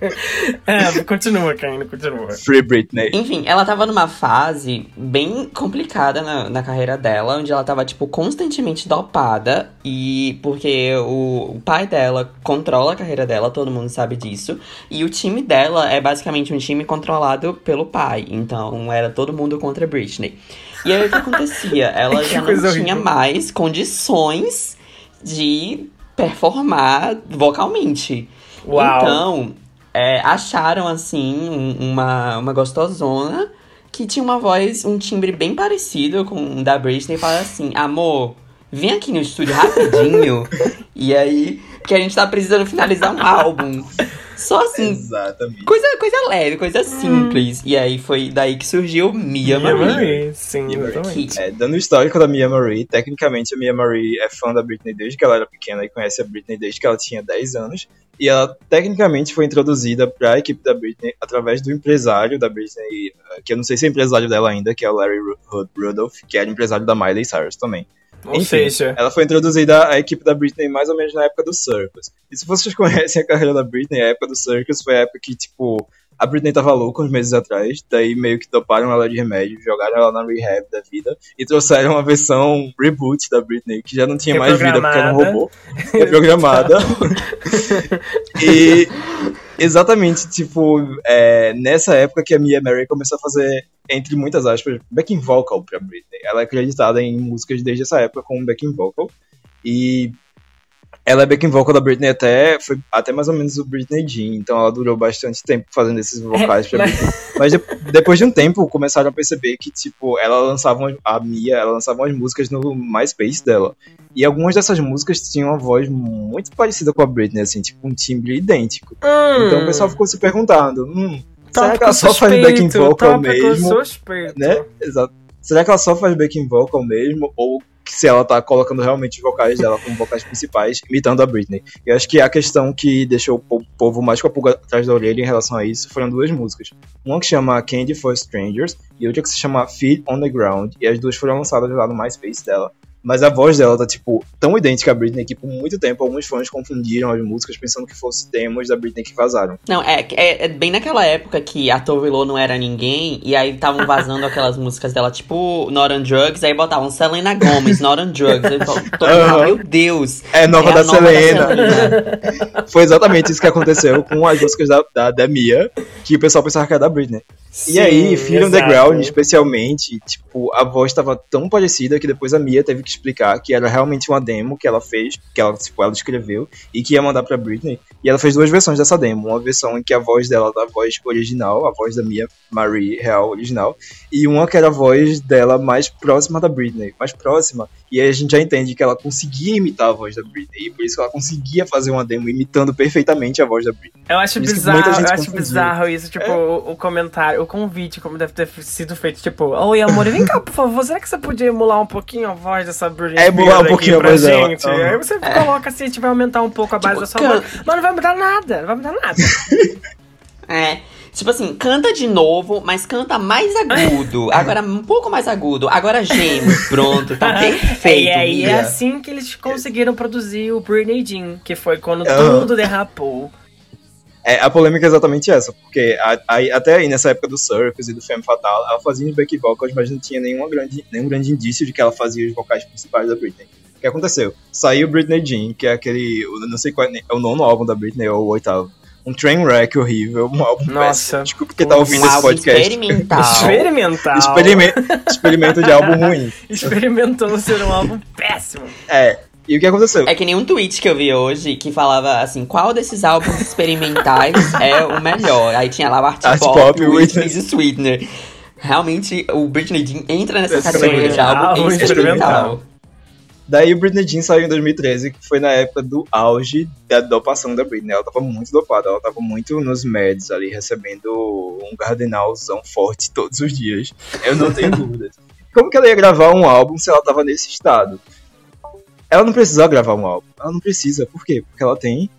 É, continua, Caio, continua. Free Britney. Enfim, ela tava numa fase bem complicada na, na carreira dela, onde ela tava, tipo, constantemente dopada. E porque o, o pai dela controla a carreira dela, todo mundo sabe disso. E o time dela é basicamente um time controlado pelo pai. Então era todo mundo contra a Britney. E aí o que acontecia? <laughs> Ela Que já não tinha horrível. mais condições de performar vocalmente. Uau. Então, é, acharam assim um- uma, uma gostosona que tinha uma voz, um timbre bem parecido com o da Britney e fala assim: amor, vem aqui no estúdio rapidinho. <laughs> e aí, que a gente tá precisando finalizar um álbum. Só assim, Exatamente. coisa, coisa leve, coisa simples. E aí foi daí que surgiu Mia, Mia Marie. Marie, sim, Mia Marie. É, dando o histórico da Mia Marie, tecnicamente a Mia Marie é fã da Britney desde que ela era pequena e conhece a Britney desde que ela tinha 10 anos. E ela tecnicamente foi introduzida para a equipe da Britney através do empresário da Britney, eh, que eu não sei se é empresário dela ainda, que é o Larry Ru- Ru- Rudolph, que era empresário da Miley Cyrus também. Enfim, Ela foi introduzida à equipe da Britney mais ou menos na época do Circus. E se vocês <laughs> conhecem a carreira da Britney, a época do Circus foi a época que, tipo, a Britney tava louca uns meses atrás, daí meio que doparam ela de remédio, jogaram ela na rehab da vida e trouxeram uma versão reboot da Britney, que já não tinha mais vida porque era um robô. Reprogramada. <laughs> e exatamente, tipo, é, nessa época que a Mia Mary começou a fazer, entre muitas aspas, backing vocal pra Britney. Ela é acreditada em músicas desde essa época como backing vocal. E Ela é backing vocal da Britney até, foi até mais ou menos o Britney Jean, então ela durou bastante tempo fazendo esses vocais pra mas- <laughs> Britney. Mas de- depois de um tempo, começaram a perceber que, tipo, ela lançava, umas- a Mia, ela lançava umas músicas no MySpace dela. E algumas dessas músicas tinham uma voz muito parecida com a Britney, assim, tipo, um timbre idêntico. Então o pessoal ficou se perguntando, hum, será que ela só faz backing vocal mesmo? Suspeito. né? Exato. Será que ela só faz backing vocal mesmo? Ou se ela tá colocando realmente os vocais dela como vocais principais, imitando a Britney? Eu acho que a questão que deixou o po- povo mais com a pulga atrás da orelha em relação a isso foram duas músicas. Uma que chama Candy for Strangers e outra que se chama Feet on the Ground. E as duas foram lançadas lá no MySpace dela. Mas a voz dela tá, tipo, tão idêntica à Britney que por muito tempo alguns fãs confundiram as músicas pensando que fossem demos da Britney que vazaram. Não, é, é, é bem naquela época que a Lo não era ninguém, e aí estavam vazando aquelas músicas dela, tipo Not on Drugs, aí botavam Selena Gomez, Not on Drugs. Mundo ficava, Aham. meu Deus! É nova é da nova Selena. Selena. Foi exatamente isso que aconteceu com as músicas da, da, da Mia, que o pessoal pensava que era da Britney. e aí, Fear the Ground, especialmente, tipo, a voz tava tão parecida que depois a Mia teve que explicar que era realmente uma demo que ela fez, que ela, tipo, ela escreveu e que ia mandar pra Britney. E ela fez duas versões dessa demo. Uma versão em que a voz dela era a voz original, a voz da Mia Marie real original, e uma que era a voz dela mais próxima da Britney, mais próxima. E aí a gente já entende que ela conseguia imitar a voz da Britney, e por isso que ela conseguia fazer uma demo imitando perfeitamente a voz da Britney. Eu acho bizarro, eu acho confundiu. bizarro isso, tipo, É. o, o comentário, o convite, como deve ter sido feito, tipo, oi amor, vem cá, por favor, será que você podia emular um pouquinho a voz dessa Britney É, emular um pouquinho a pra voz dela. gente? Aham. Aí você coloca assim, a gente vai aumentar um pouco a base Tipo, da sua can- voz, mas não vai mudar nada, não vai mudar nada. <laughs> É. Tipo assim, canta de novo, mas canta mais agudo. <laughs> Agora um pouco mais agudo. Agora geme. Pronto, tá <laughs> perfeito. e aí é assim que eles conseguiram produzir o Britney Jean, que foi quando Aham. tudo derrapou. É, a polêmica é exatamente essa, porque a- aí- até aí nessa época do Circus e do Femme Fatale, ela fazia os back vocals, mas não tinha nenhuma grande, nenhum grande indício de que ela fazia os vocais principais da Britney. O que aconteceu? Saiu Britney Jean, que é aquele, eu não sei qual é, é o nono álbum da Britney ou o oitavo. Um train wreck horrível, um álbum Nossa. péssimo. Desculpa quem tá ouvindo esse podcast. experimental. Experimental. Experimento, experimento de álbum ruim. <laughs> Experimentou ser um álbum péssimo. É. E o que aconteceu? É que nem um tweet que eu vi hoje que falava assim: qual desses álbuns experimentais <laughs> é o melhor? Aí tinha lá o Art, Art Pop, Pop, Whitney e Sweetener. Realmente, o Britney Jean entra nessa categoria de álbum álbum experimental. Daí o Britney Jean saiu em 2013, que foi na época do auge da dopação da Britney. Ela tava muito dopada, ela tava muito nos meds ali, recebendo um gardenalzão forte todos os dias. Eu não tenho <laughs> dúvidas. Como que ela ia gravar um álbum se ela tava nesse estado? Ela não precisava gravar um álbum. Ela não precisa. Por quê? Porque ela tem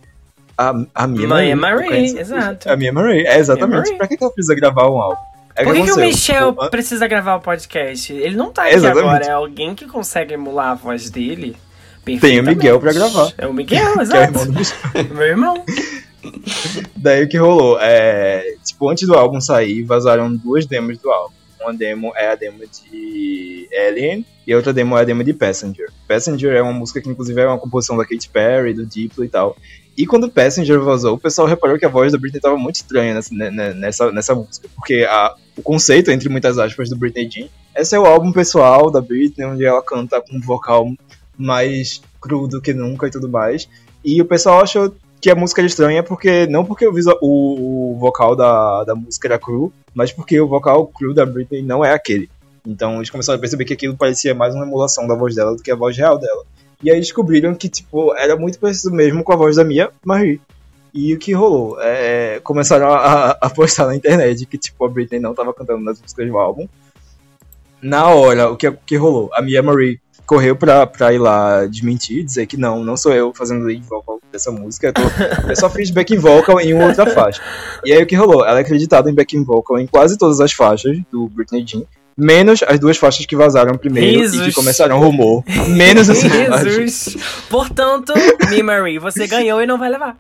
a, a Mia Marie. é Marie, exato. A Mia Marie, é exatamente. Marie. Pra que ela precisa gravar um álbum? É Por que, que o. Michel precisa gravar o podcast? Ele não tá aqui Exatamente. agora, é alguém que consegue emular a voz dele. Tem o. Miguel pra gravar. É o Miguel, <laughs> que é o exato. irmão do Michel. Meu irmão. Daí o que rolou? É, tipo, antes do álbum sair, vazaram duas demos do álbum. Uma demo é a demo de Alien e a outra demo é a demo de Passenger. Passenger é uma música que inclusive é uma composição da Katy Perry, do Diplo e tal. E quando Passenger vazou, o pessoal reparou que a voz da Britney tava muito estranha nessa, né, né, nessa, nessa música. Porque a, o conceito, entre muitas aspas, do Britney Jean, é o álbum pessoal da Britney, onde ela canta com um vocal mais cru do que nunca e tudo mais. E o pessoal achou que a música era estranha porque não porque o, o, o vocal da, da música era cru, mas porque o vocal cru da Britney não é aquele. Então eles começaram a perceber que aquilo parecia mais uma emulação da voz dela do que a voz real dela. E aí descobriram que, tipo, era muito parecido mesmo com a voz da Mia Marie. E o que rolou? É, começaram a, a postar na internet que, tipo, a Britney não tava cantando nas músicas do álbum. Na hora, o que, o que rolou? A Mia Marie correu pra, pra ir lá desmentir, dizer que não, não sou eu fazendo lead vocal dessa música, eu, tô, eu só fiz backing vocal em uma outra faixa. E aí o que rolou? Ela é acreditada em backing vocal em quase todas as faixas do Britney Jean, menos as duas faixas que vazaram primeiro e que começaram rumor. Menos assim. Jesus. Portanto, Mi Marie, você ganhou e não vai levar.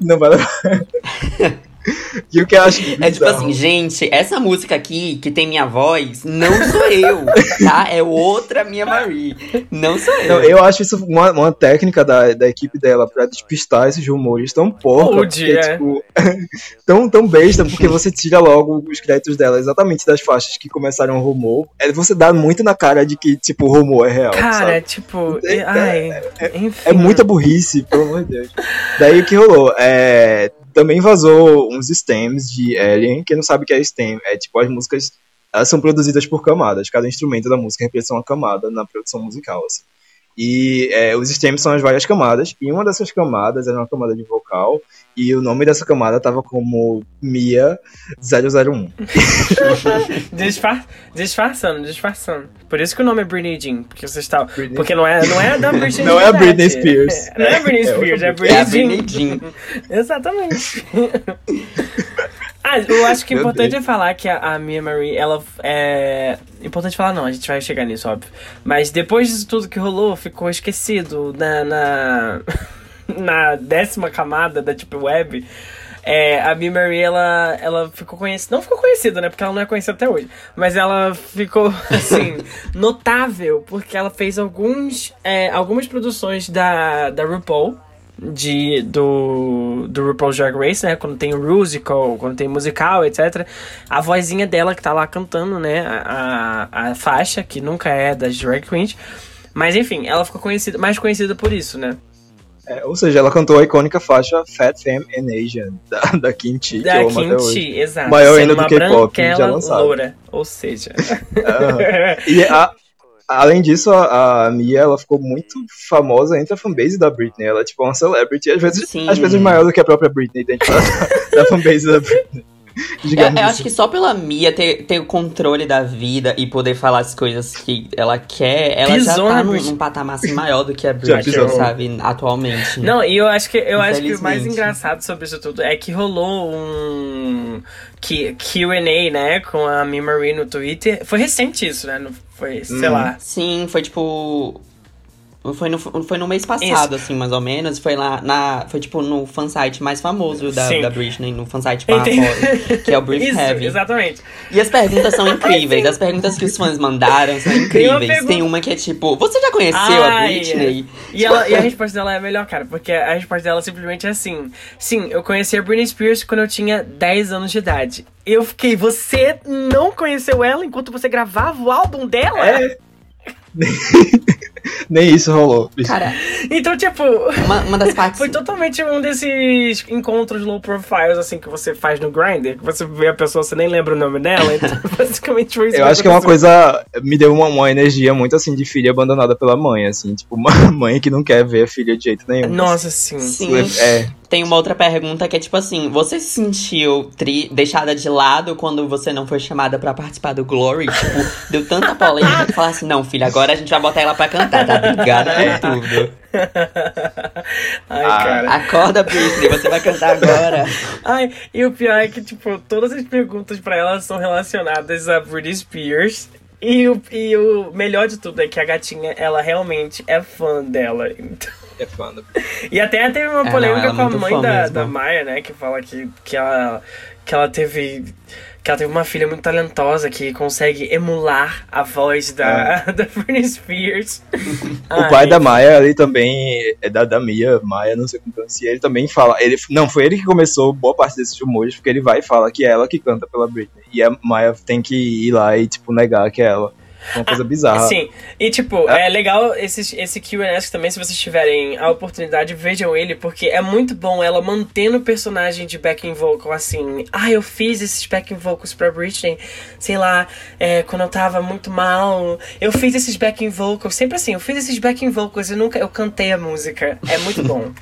Não vai levar. <laughs> <laughs> E o que eu acho É tipo assim, gente, essa música aqui, que tem minha voz, não sou eu, tá? É outra minha Marie. Não sou eu. Não, eu acho isso uma, uma técnica da, da equipe dela pra despistar esses rumores tão porca, Rude, porque, é. tipo, <laughs> tão, tão besta, porque você tira logo os créditos dela exatamente das faixas que começaram o rumor. É, você dá muito na cara de que, tipo, o rumor é real, Cara, sabe? tipo. É- ai, enfim. É muita burrice, pelo amor de Deus. Daí o que rolou? É, também vazou uns stems de Alien. Quem não sabe o que é stem, é tipo as músicas. Elas são produzidas por camadas. Cada instrumento da música representa uma camada na produção musical. Assim. E é, os stems são as várias camadas. E uma dessas camadas era uma camada de vocal. E o nome dessa camada tava como Mia 001. <laughs> Disfar... Disfarçando, disfarçando. Por isso que o nome é Britney Jean. Porque você está. Britney- Porque não é, não é da Britney Não é a Britney. Spears. <laughs> Não é a Britney É Spears, é a outra É a Britney Britney Jean. Jean. <laughs> Exatamente. ah, eu acho que é Meu importante Deus. é falar que a, a Mia Marie, ela é. Importante falar, não, a gente vai chegar nisso, óbvio. Mas depois disso tudo que rolou, ficou esquecido na. na... na décima camada da Deep Web, é, a Bea Marie, ela, ela ficou conhecida. Não ficou conhecida, né? Porque ela não é conhecida até hoje. Mas ela ficou, <laughs> assim, notável, porque ela fez alguns, é, algumas produções da, da RuPaul. De, do, do RuPaul's Drag Race, né? Quando tem musical, quando tem musical, etc. A vozinha dela que tá lá cantando, né? A, a, a faixa, que nunca é das drag queens. Mas enfim, ela ficou conhecida, mais conhecida por isso, né? É, ou seja, ela cantou a icônica faixa Fat Femme and Asian, <laughs> da, da Kimchi, que Da até hoje. Kimchi, exato. Maior ainda do K-pop, já lançado. loura. Ou seja. E a- além disso, a, a Mia ela ficou muito famosa entre a fanbase da Britney. Ela é tipo uma celebrity, às vezes, Sim. às vezes maior do que a própria Britney dentro da, <laughs> da fanbase da Britney. <laughs> Eu, Digamos eu assim. acho que só pela Mia ter, ter o controle da vida e poder falar as coisas que ela quer, ela já Pisou tá na num, num patamar assim maior do que a <laughs> Já Britney, sabe? Atualmente. Não, e eu acho que eu acho que o mais engraçado sobre isso tudo é que rolou um Q&A, né, com a Mi Marie no Twitter. Foi recente isso, né? Não foi, sei Hum. lá. Sim, foi tipo. Foi no, foi no mês passado, assim, mais ou menos. Foi lá na. Foi tipo no fansite mais famoso da, Sim. da Britney, no fansite fora, que é o <laughs> Brief Isso, Heavy. exatamente. E as perguntas são <laughs> incríveis. As perguntas que os fãs mandaram são Tem uma incríveis. pergunta- Tem uma que é tipo, você já conheceu a Ai, Britney? E, ela, e a resposta dela é a melhor, cara, porque a resposta dela simplesmente é assim: Sim, eu conheci a Britney Spears quando eu tinha 10 anos de idade. Eu fiquei, você não conheceu ela enquanto você gravava o álbum dela? É. <laughs> <laughs> Nem isso rolou. Cara, Então, tipo, uma, uma das <laughs> partes. foi totalmente um desses encontros low profiles, assim, que você faz no Grindr, que você vê a pessoa, você nem lembra o nome dela, então <laughs> basicamente foi isso Eu acho que é uma coisa. Me deu uma, uma energia muito assim de filha abandonada pela mãe, assim. Tipo, uma mãe que não quer ver a filha de jeito nenhum. Nossa, sim. Sim. É, Tem uma outra pergunta que é tipo assim: você se sentiu tri- deixada de lado quando você não foi chamada pra participar do Glory? Tipo, deu tanta polêmica que falar assim: não, filha, agora a gente vai botar ela pra cantar, tá? Obrigada por tudo. <laughs> Ai, Ah, cara. Acorda, Britney, você vai cantar agora. Ai, e o pior é que, tipo, todas as perguntas pra ela são relacionadas a Britney Spears. E o, e o melhor de tudo é que a gatinha, ela realmente é fã dela. Então... é foda. <laughs> E até teve uma É, polêmica não, ela é com a mãe fã da, mesmo. da Maia, né? Que fala que, que, ela, que ela teve. Que ela teve uma filha muito talentosa que consegue emular a voz da, <laughs> da Britney Spears. <laughs> O pai da Maia ali também, é da, da Mia, Maia, não sei como pronuncia, ele também fala. Ele, não, foi ele que começou boa parte desses rumores, porque ele vai e fala que é ela que canta pela Britney. E a Maia tem que ir lá e, tipo, negar que é ela. É uma coisa bizarra. Sim, e tipo, é legal esse, esse Q&A também, se vocês tiverem a oportunidade, vejam ele, porque é muito bom ela mantendo o personagem de backing vocal assim. Ah, eu fiz esses backing vocals pra Britney, sei lá, é, quando eu tava muito mal. Eu fiz esses backing vocals, sempre assim, eu fiz esses backing vocals e nunca eu cantei a música. É muito bom.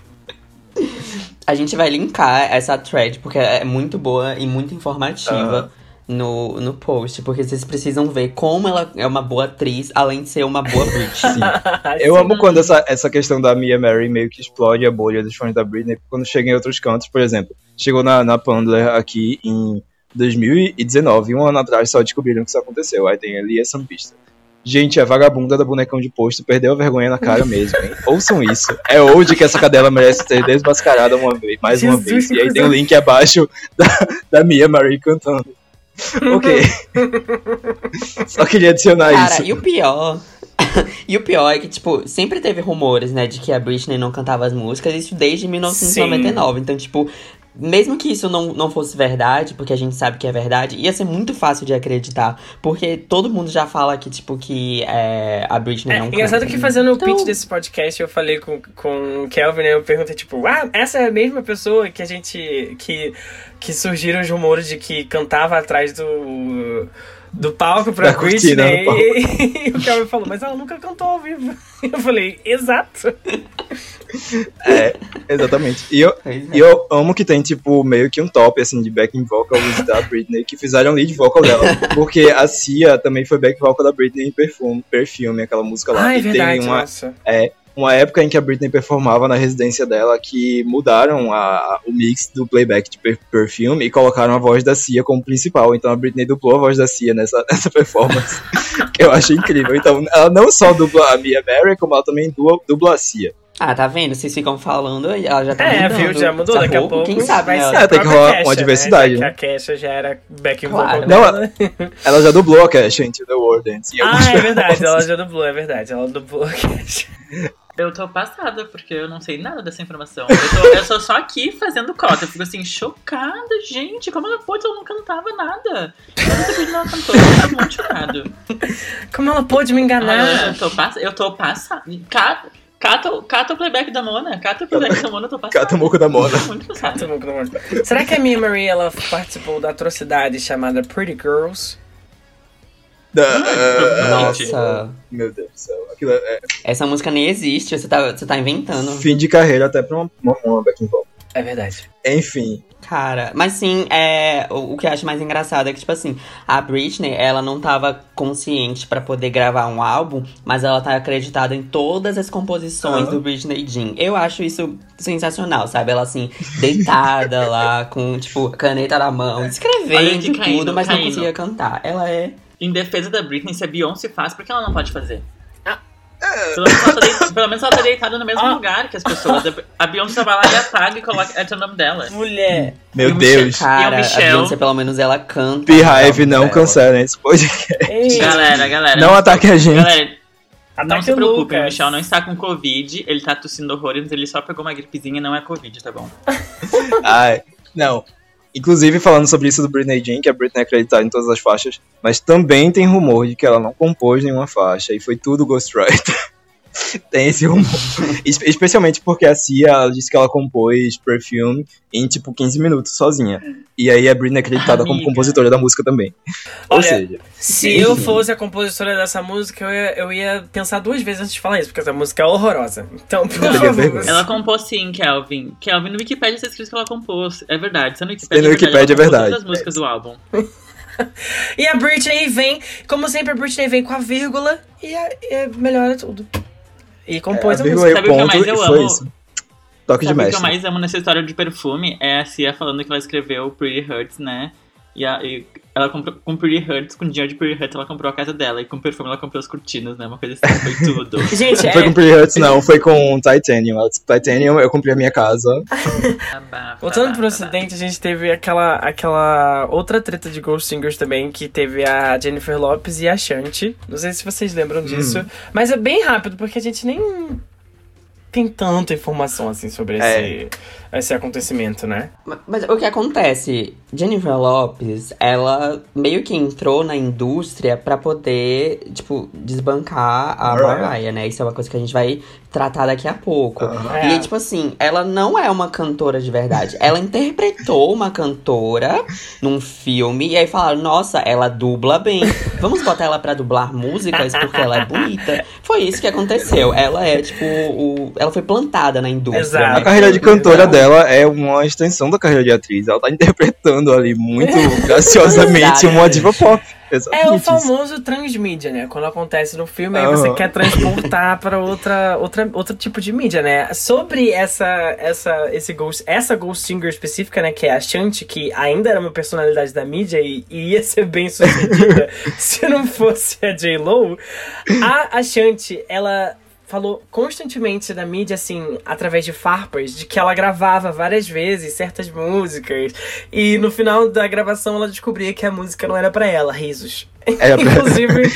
<laughs> A gente vai linkar essa thread, porque é muito boa e muito informativa. No, no post, porque vocês precisam ver como ela é uma boa atriz, além de ser uma boa Britney. <laughs> Eu amo quando essa, essa questão da Mia Mary meio que explode a bolha dos fãs da Britney quando chega em outros cantos, por exemplo. Chegou na, na Pandler aqui em 2019, um ano atrás só descobriram que isso aconteceu. Aí tem ali essa pista. Gente, a vagabunda da bonecão de posto perdeu a vergonha na cara mesmo, hein? <laughs> Ouçam isso. É hoje que essa cadela merece ser desmascarada uma vez, mais uma Jesus, vez. que E aí tem o link abaixo da, da Mia Marie cantando. Ok. <laughs> Só queria adicionar Cara, isso. e o pior. <laughs> e o pior é que, tipo, sempre teve rumores, né, de que a Britney não cantava as músicas, isso desde 1999. Então, tipo, mesmo que isso não, não fosse verdade, porque a gente sabe que é verdade, ia ser muito fácil de acreditar. Porque todo mundo já fala que, tipo, que é, a Britney É, não engraçado canta. que fazendo o Então- pitch desse podcast, eu falei com, com o Kelvin, né? Eu perguntei, tipo, ah, essa é a mesma pessoa que a gente. que, que surgiram os rumores de que cantava atrás do. Do palco pra Da Britney. no palco. <laughs> E, o Kelvin falou, mas ela nunca cantou ao vivo. <laughs> Eu falei, exato. <laughs> É, exatamente. E eu, é. e eu amo que tem, tipo, meio que um top, assim, de backing vocals da Britney, que fizeram lead vocal dela. Porque a Cia também foi back vocal da Britney em Perfume, Perfume aquela música lá. Ah, é e verdade, tem uma, nossa. Uma época em que a Britney performava na residência dela que mudaram a- o mix do playback de per- Perfume e colocaram a voz da Cia como principal. Então a Britney dublou a voz da Cia nessa, <laughs> nessa performance, que eu achei incrível. Então ela não só dubla a Mia Mary, como ela também dubla, dubla a Cia. Ah, tá vendo? Vocês ficam falando, ela já tá É, mudando. viu? Já mudou. Daqui a pouco Quem sabe, vai né? ser É, a tem que rolar Kesha, uma diversidade, Né? Já né? que a Kesha já era backing Claro. vocal Não, dela. <laughs> Ela já dublou a Cash Into the World Dance. Ah, é verdade, ela já dublou, é verdade. Ela dublou a Kesha. <laughs> Eu tô passada, porque eu não sei nada dessa informação. Eu, tô, eu sou só aqui fazendo cota. Eu fico assim, chocada, gente. Como ela pôde? Ela não cantava nada. Eu não sabia que ela cantou. Eu tô muito chocado. Como ela pôde me Ah, enganar? eu, tô pass... eu tô passada. Cata, cata, cata o playback da Mona. Cata o playback da Mona, eu tô passada. Cata o moco da Mona. Muito passada. Será que a Mia Marie ela participou da atrocidade chamada Pretty Girls? Da- Nossa, Meu Deus do céu. Aquilo é essa música nem existe, você tá, você tá inventando. fim de carreira até pra uma, uma, uma backing vocal. É verdade. Enfim, Cara, mas sim, é, o, o que eu acho mais engraçado é que, tipo assim, a Britney, ela não tava consciente pra poder gravar um álbum, mas ela tá acreditada em todas as composições Aham. do Britney Jean. Eu acho isso sensacional, sabe? Ela, assim, deitada <laughs> lá, com, tipo, caneta na mão, escrevendo caindo, tudo, mas não caindo. conseguia cantar. Ela é... Em defesa da Britney, se a Beyoncé faz, por que ela não pode fazer? Ah. Pelo menos, ela tá deitada, pelo menos ela tá deitada no mesmo Ah. lugar que as pessoas. A Beyoncé vai lá e apaga e coloca entra o nome dela. Mulher. meu E Deus. Cara, a Michel? Beyoncé, pelo menos, ela canta. Beehive, não Ela- cancelem esse podcast. Ei, Galera, galera. Não ataque a gente. Galera, não ataque se o preocupem, o. Michel não está com Covid, ele tá tossindo horrores, ele só pegou uma gripezinha e não é Covid, tá bom? <laughs> Ai, não. Inclusive, falando sobre isso do Britney Jean, que a Britney é em todas as faixas, mas também tem rumor de que ela não compôs nenhuma faixa e foi tudo ghostwriter. <laughs> <laughs> tem esse rumor. Espe- Especialmente porque a Cia disse que ela compôs Perfume em tipo 15 minutos sozinha. E aí a Britney é acreditada como Amiga. compositora da música também. Ou Olha, seja, Se eu fosse a compositora dessa música, eu ia, eu ia pensar duas vezes antes de falar isso, porque essa música é horrorosa. Então, por favor. Ela compôs sim, Kelvin. Kelvin, no Wikipedia está escrito que ela compôs. É verdade, isso no Wikipedia, no Wikipedia, é verdade. todas as músicas do álbum. <laughs> E a Britney vem, como sempre, a Britney vem com a vírgula e, a- e melhora tudo. E compôs é, a música. Sabe o que mais eu amo? isso. Toque de Sabe o que eu mestre. mais amo nessa história de perfume? É a Cia falando que ela escreveu Pretty Hurts, né? E, a, e ela comprou com Pretty Hurts, com dinheiro de Pretty Hurts, ela comprou a casa dela. E com perfume ela comprou as cortinas, né? Uma coisa assim, foi <laughs> tudo. Gente, Não foi é, com Pretty Hurts, não, foi com Titanium. Titanium, eu comprei a minha casa. <laughs> Voltando pro acidente, a gente teve aquela, aquela outra treta de Ghost Singers também, que teve a Jennifer Lopes e a Shanti. Não sei se vocês lembram disso. Mas é bem rápido, porque a gente nem tem tanta informação assim sobre É. esse, esse acontecimento, né? Ma- Mas o que acontece? Jennifer Lopes, ela meio que entrou na indústria pra poder, tipo, desbancar a Mariah. Mariah, né? Isso é uma coisa que a gente vai tratar daqui a pouco. Aham. É. E, tipo assim, ela não é uma cantora de verdade. Ela interpretou uma cantora num filme e aí falaram, nossa, ela dubla bem. Vamos botar ela pra dublar músicas porque ela é bonita. Foi isso que aconteceu. Ela é, tipo, o... ela foi plantada na indústria. Exato. né? A carreira de cantora Então, dela é uma extensão da carreira de atriz. Ela tá interpretando ali muito <laughs> graciosamente uma diva pop. É Exatamente o isso. famoso transmídia, né? Quando acontece no filme, aí você quer transportar <laughs> para outra, outra, outro tipo de mídia, né? Sobre essa, essa, esse Ghost, essa Ghost Singer específica, né? Que é a Shanti, que ainda era uma personalidade da mídia e, e ia ser bem sucedida <laughs> se não fosse a J-Lo. A, a Shanti, ela falou constantemente da mídia, assim, através de farpas, de que ela gravava várias vezes certas músicas. E no final da gravação ela descobria que a música não era pra ela, risos. Era pra, Inclusive.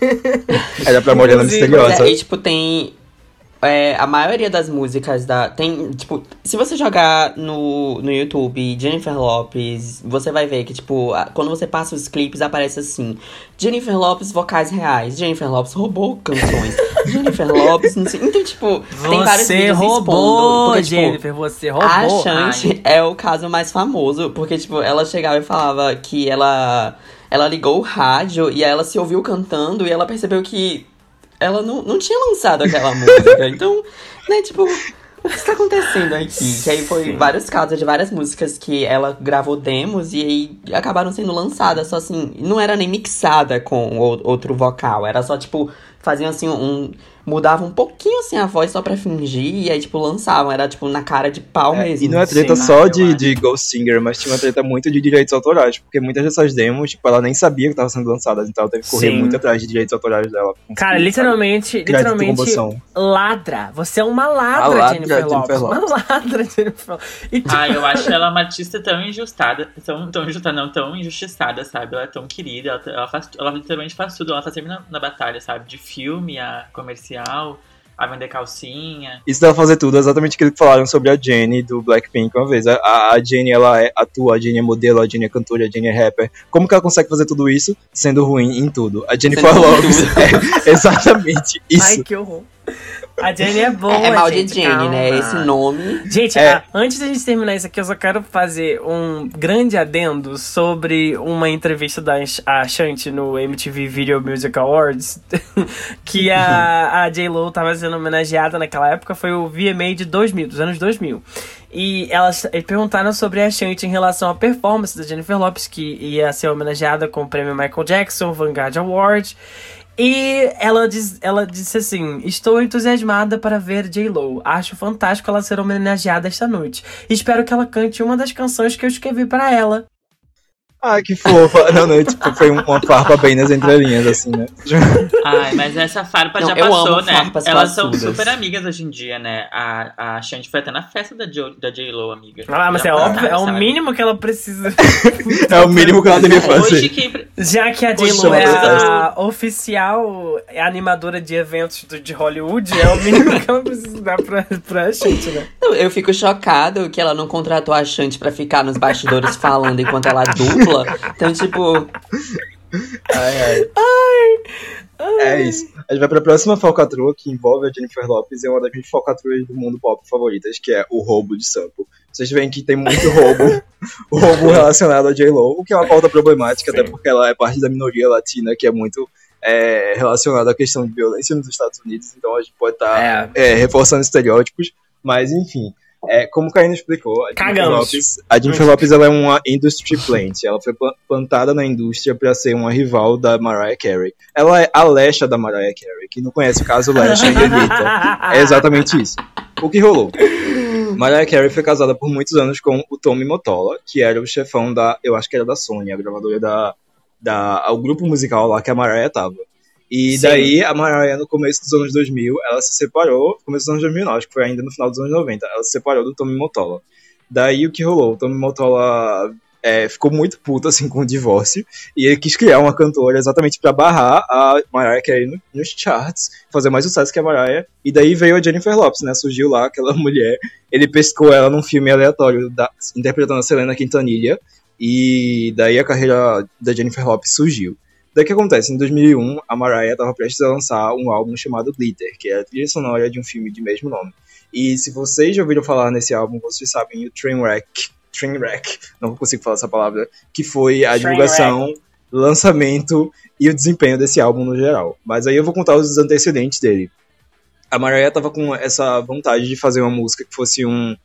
<laughs> era pra Morena Misteriosa. É, e, tipo, tem. É, a maioria das músicas da. Tem, tipo, se você jogar no, no YouTube Jennifer Lopes, você vai ver que, tipo, a- quando você passa os clipes, aparece assim: Jennifer Lopes, vocais reais. Jennifer Lopes roubou canções. <laughs> Jennifer Lopes, não sei. Então, tipo, tem vários Você vídeos roubou, Porque, tipo, Jennifer, você a roubou. Shanti é o caso mais famoso, porque, tipo, ela chegava e falava que ela, ela ligou o rádio e ela se ouviu cantando e ela percebeu que ela não, não tinha lançado aquela <laughs> música. Então, né, tipo, o que está acontecendo aqui? Que aí foi vários casos de várias músicas que ela gravou demos e aí acabaram sendo lançadas, só assim, não era nem mixada com outro vocal, era só, tipo, faziam assim um. Mudavam um pouquinho assim a voz só pra fingir e aí, tipo, lançavam. Era tipo na cara de pau É, mesmo. e não é treta Sim, só de, de Ghost Singer, mas tinha uma treta muito de direitos autorais, porque muitas dessas demos, tipo, ela nem sabia que estavam sendo lançadas, então ela teve que correr Sim. muito atrás de direitos autorais dela. Cara, literalmente, literalmente ladra. Você é uma ladra, A ladra, Jennifer, Jennifer Lopes. Uma ladra, Jennifer Lopes. E, tipo, Ah, eu acho ela uma artista tão injustada, tão, tão injustada, não, tão injustiçada, sabe? Ela é tão querida, ela, ela, faz, ela literalmente faz tudo, ela tá sempre na, na batalha, sabe? De filme a comercial, a vender calcinha. Isso dela fazer tudo, é exatamente aquilo que falaram sobre a Jenny do Blackpink uma vez. A, a Jenny, ela é, atua, a Jenny é modelo, a Jenny é cantora, a Jenny é rapper. Como que ela consegue fazer tudo isso sendo ruim em tudo? A Jennifer em Lopes é exatamente isso. ai, que horror. A Jenny é boa, É mal de Jenny, né? calma. Esse nome. Gente, É. ah, antes da gente terminar isso aqui, eu só quero fazer um grande adendo sobre uma entrevista da a Shanti no MTV Video Music Awards, <laughs> que a, a J-Lo tava sendo homenageada naquela época, foi o VMA de 2000, dos anos 2000. E elas perguntaram sobre a Shanti em relação à performance da Jennifer Lopes, que ia ser homenageada com o prêmio Michael Jackson, Vanguard Award. E ela, diz, ela disse assim: Estou entusiasmada para ver J-Lo. Acho fantástico ela ser homenageada esta noite. Espero que ela cante uma das canções que eu escrevi para ela. Ah, que fofa. <laughs> Não, não, tipo, foi uma farpa bem nas entrelinhas, assim, né? <laughs> Ai, mas essa farpa Não, já passou, né? Elas são classudas. super amigas hoje em dia, né? A, a Shanti foi até na festa da, jo, da J-Lo, amiga. Ah, mas Já é passaram, óbvio, é o sabe? mínimo que ela precisa. <laughs> É o mínimo que ela deveria Hoje fazer. quem. Já que a J-Lo é mas a oficial animadora de eventos do- de Hollywood, é o mínimo que ela precisa dar pra, pra gente, né? Eu, eu fico chocado que ela não contratou a Shanti pra ficar nos bastidores falando enquanto ela dupla. Então, tipo, Ai, ai. É isso. A gente vai pra próxima falcatrua que envolve a Jennifer Lopes e é uma das minhas falcatruas do mundo pop favoritas, que é o roubo de sample. Vocês veem que tem muito roubo, o <laughs> roubo relacionado a J-Lo, o que é uma pauta problemática, até porque ela é parte da minoria latina, que é muito é, relacionada à questão de violência nos Estados Unidos, então a gente pode estar É. reforçando estereótipos, mas enfim. É, como o Karina explicou, a. Lopes, a Jennifer Lopes ela é uma industry plant. Ela foi pla- plantada na indústria para ser uma rival da Mariah Carey. Ela é a Lesha da Mariah Carey. Quem não conhece o caso Lesha e Anitta, é exatamente isso. O que rolou? Mariah Carey foi casada por muitos anos com o Tommy Mottola, que era o chefão da, eu acho que era da Sony, a gravadora da, da o grupo musical lá que a Mariah tava. E Sim. daí a Mariah, no começo dos anos 2000, ela se separou, começo dos anos 2000 não, acho que foi ainda no final dos anos 90, ela se separou do Tommy Mottola. Daí o que rolou? O Tommy Mottola é, ficou muito puto assim com o divórcio e ele quis criar uma cantora exatamente pra barrar a Mariah Carey no- nos charts, fazer mais sucesso que a Mariah. E daí veio a Jennifer Lopes, né? Surgiu lá aquela <laughs> mulher. Ele pescou ela num filme aleatório da- interpretando a Selena Quintanilha e daí a carreira da Jennifer Lopes surgiu. Daí o que acontece? Em 2001, a Mariah estava prestes a lançar um álbum chamado Glitter, que é a trilha sonora de um filme de mesmo nome. E se vocês já ouviram falar nesse álbum, vocês sabem o Trainwreck, Trainwreck, não consigo falar essa palavra, que foi a Trainwreck. divulgação, lançamento e o desempenho desse álbum no geral. Mas aí eu vou contar os antecedentes dele. A Mariah tava com essa vontade de fazer uma música que fosse um,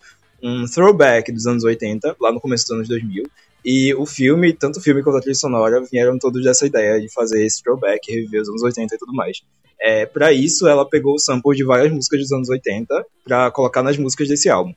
um throwback dos anos 80, lá no começo dos anos 2000, E o filme, tanto o filme quanto a trilha sonora, vieram todos dessa ideia de fazer esse throwback, reviver os anos 80 e tudo mais. É, para isso, ela pegou o sample de várias músicas dos anos 80 para colocar nas músicas desse álbum.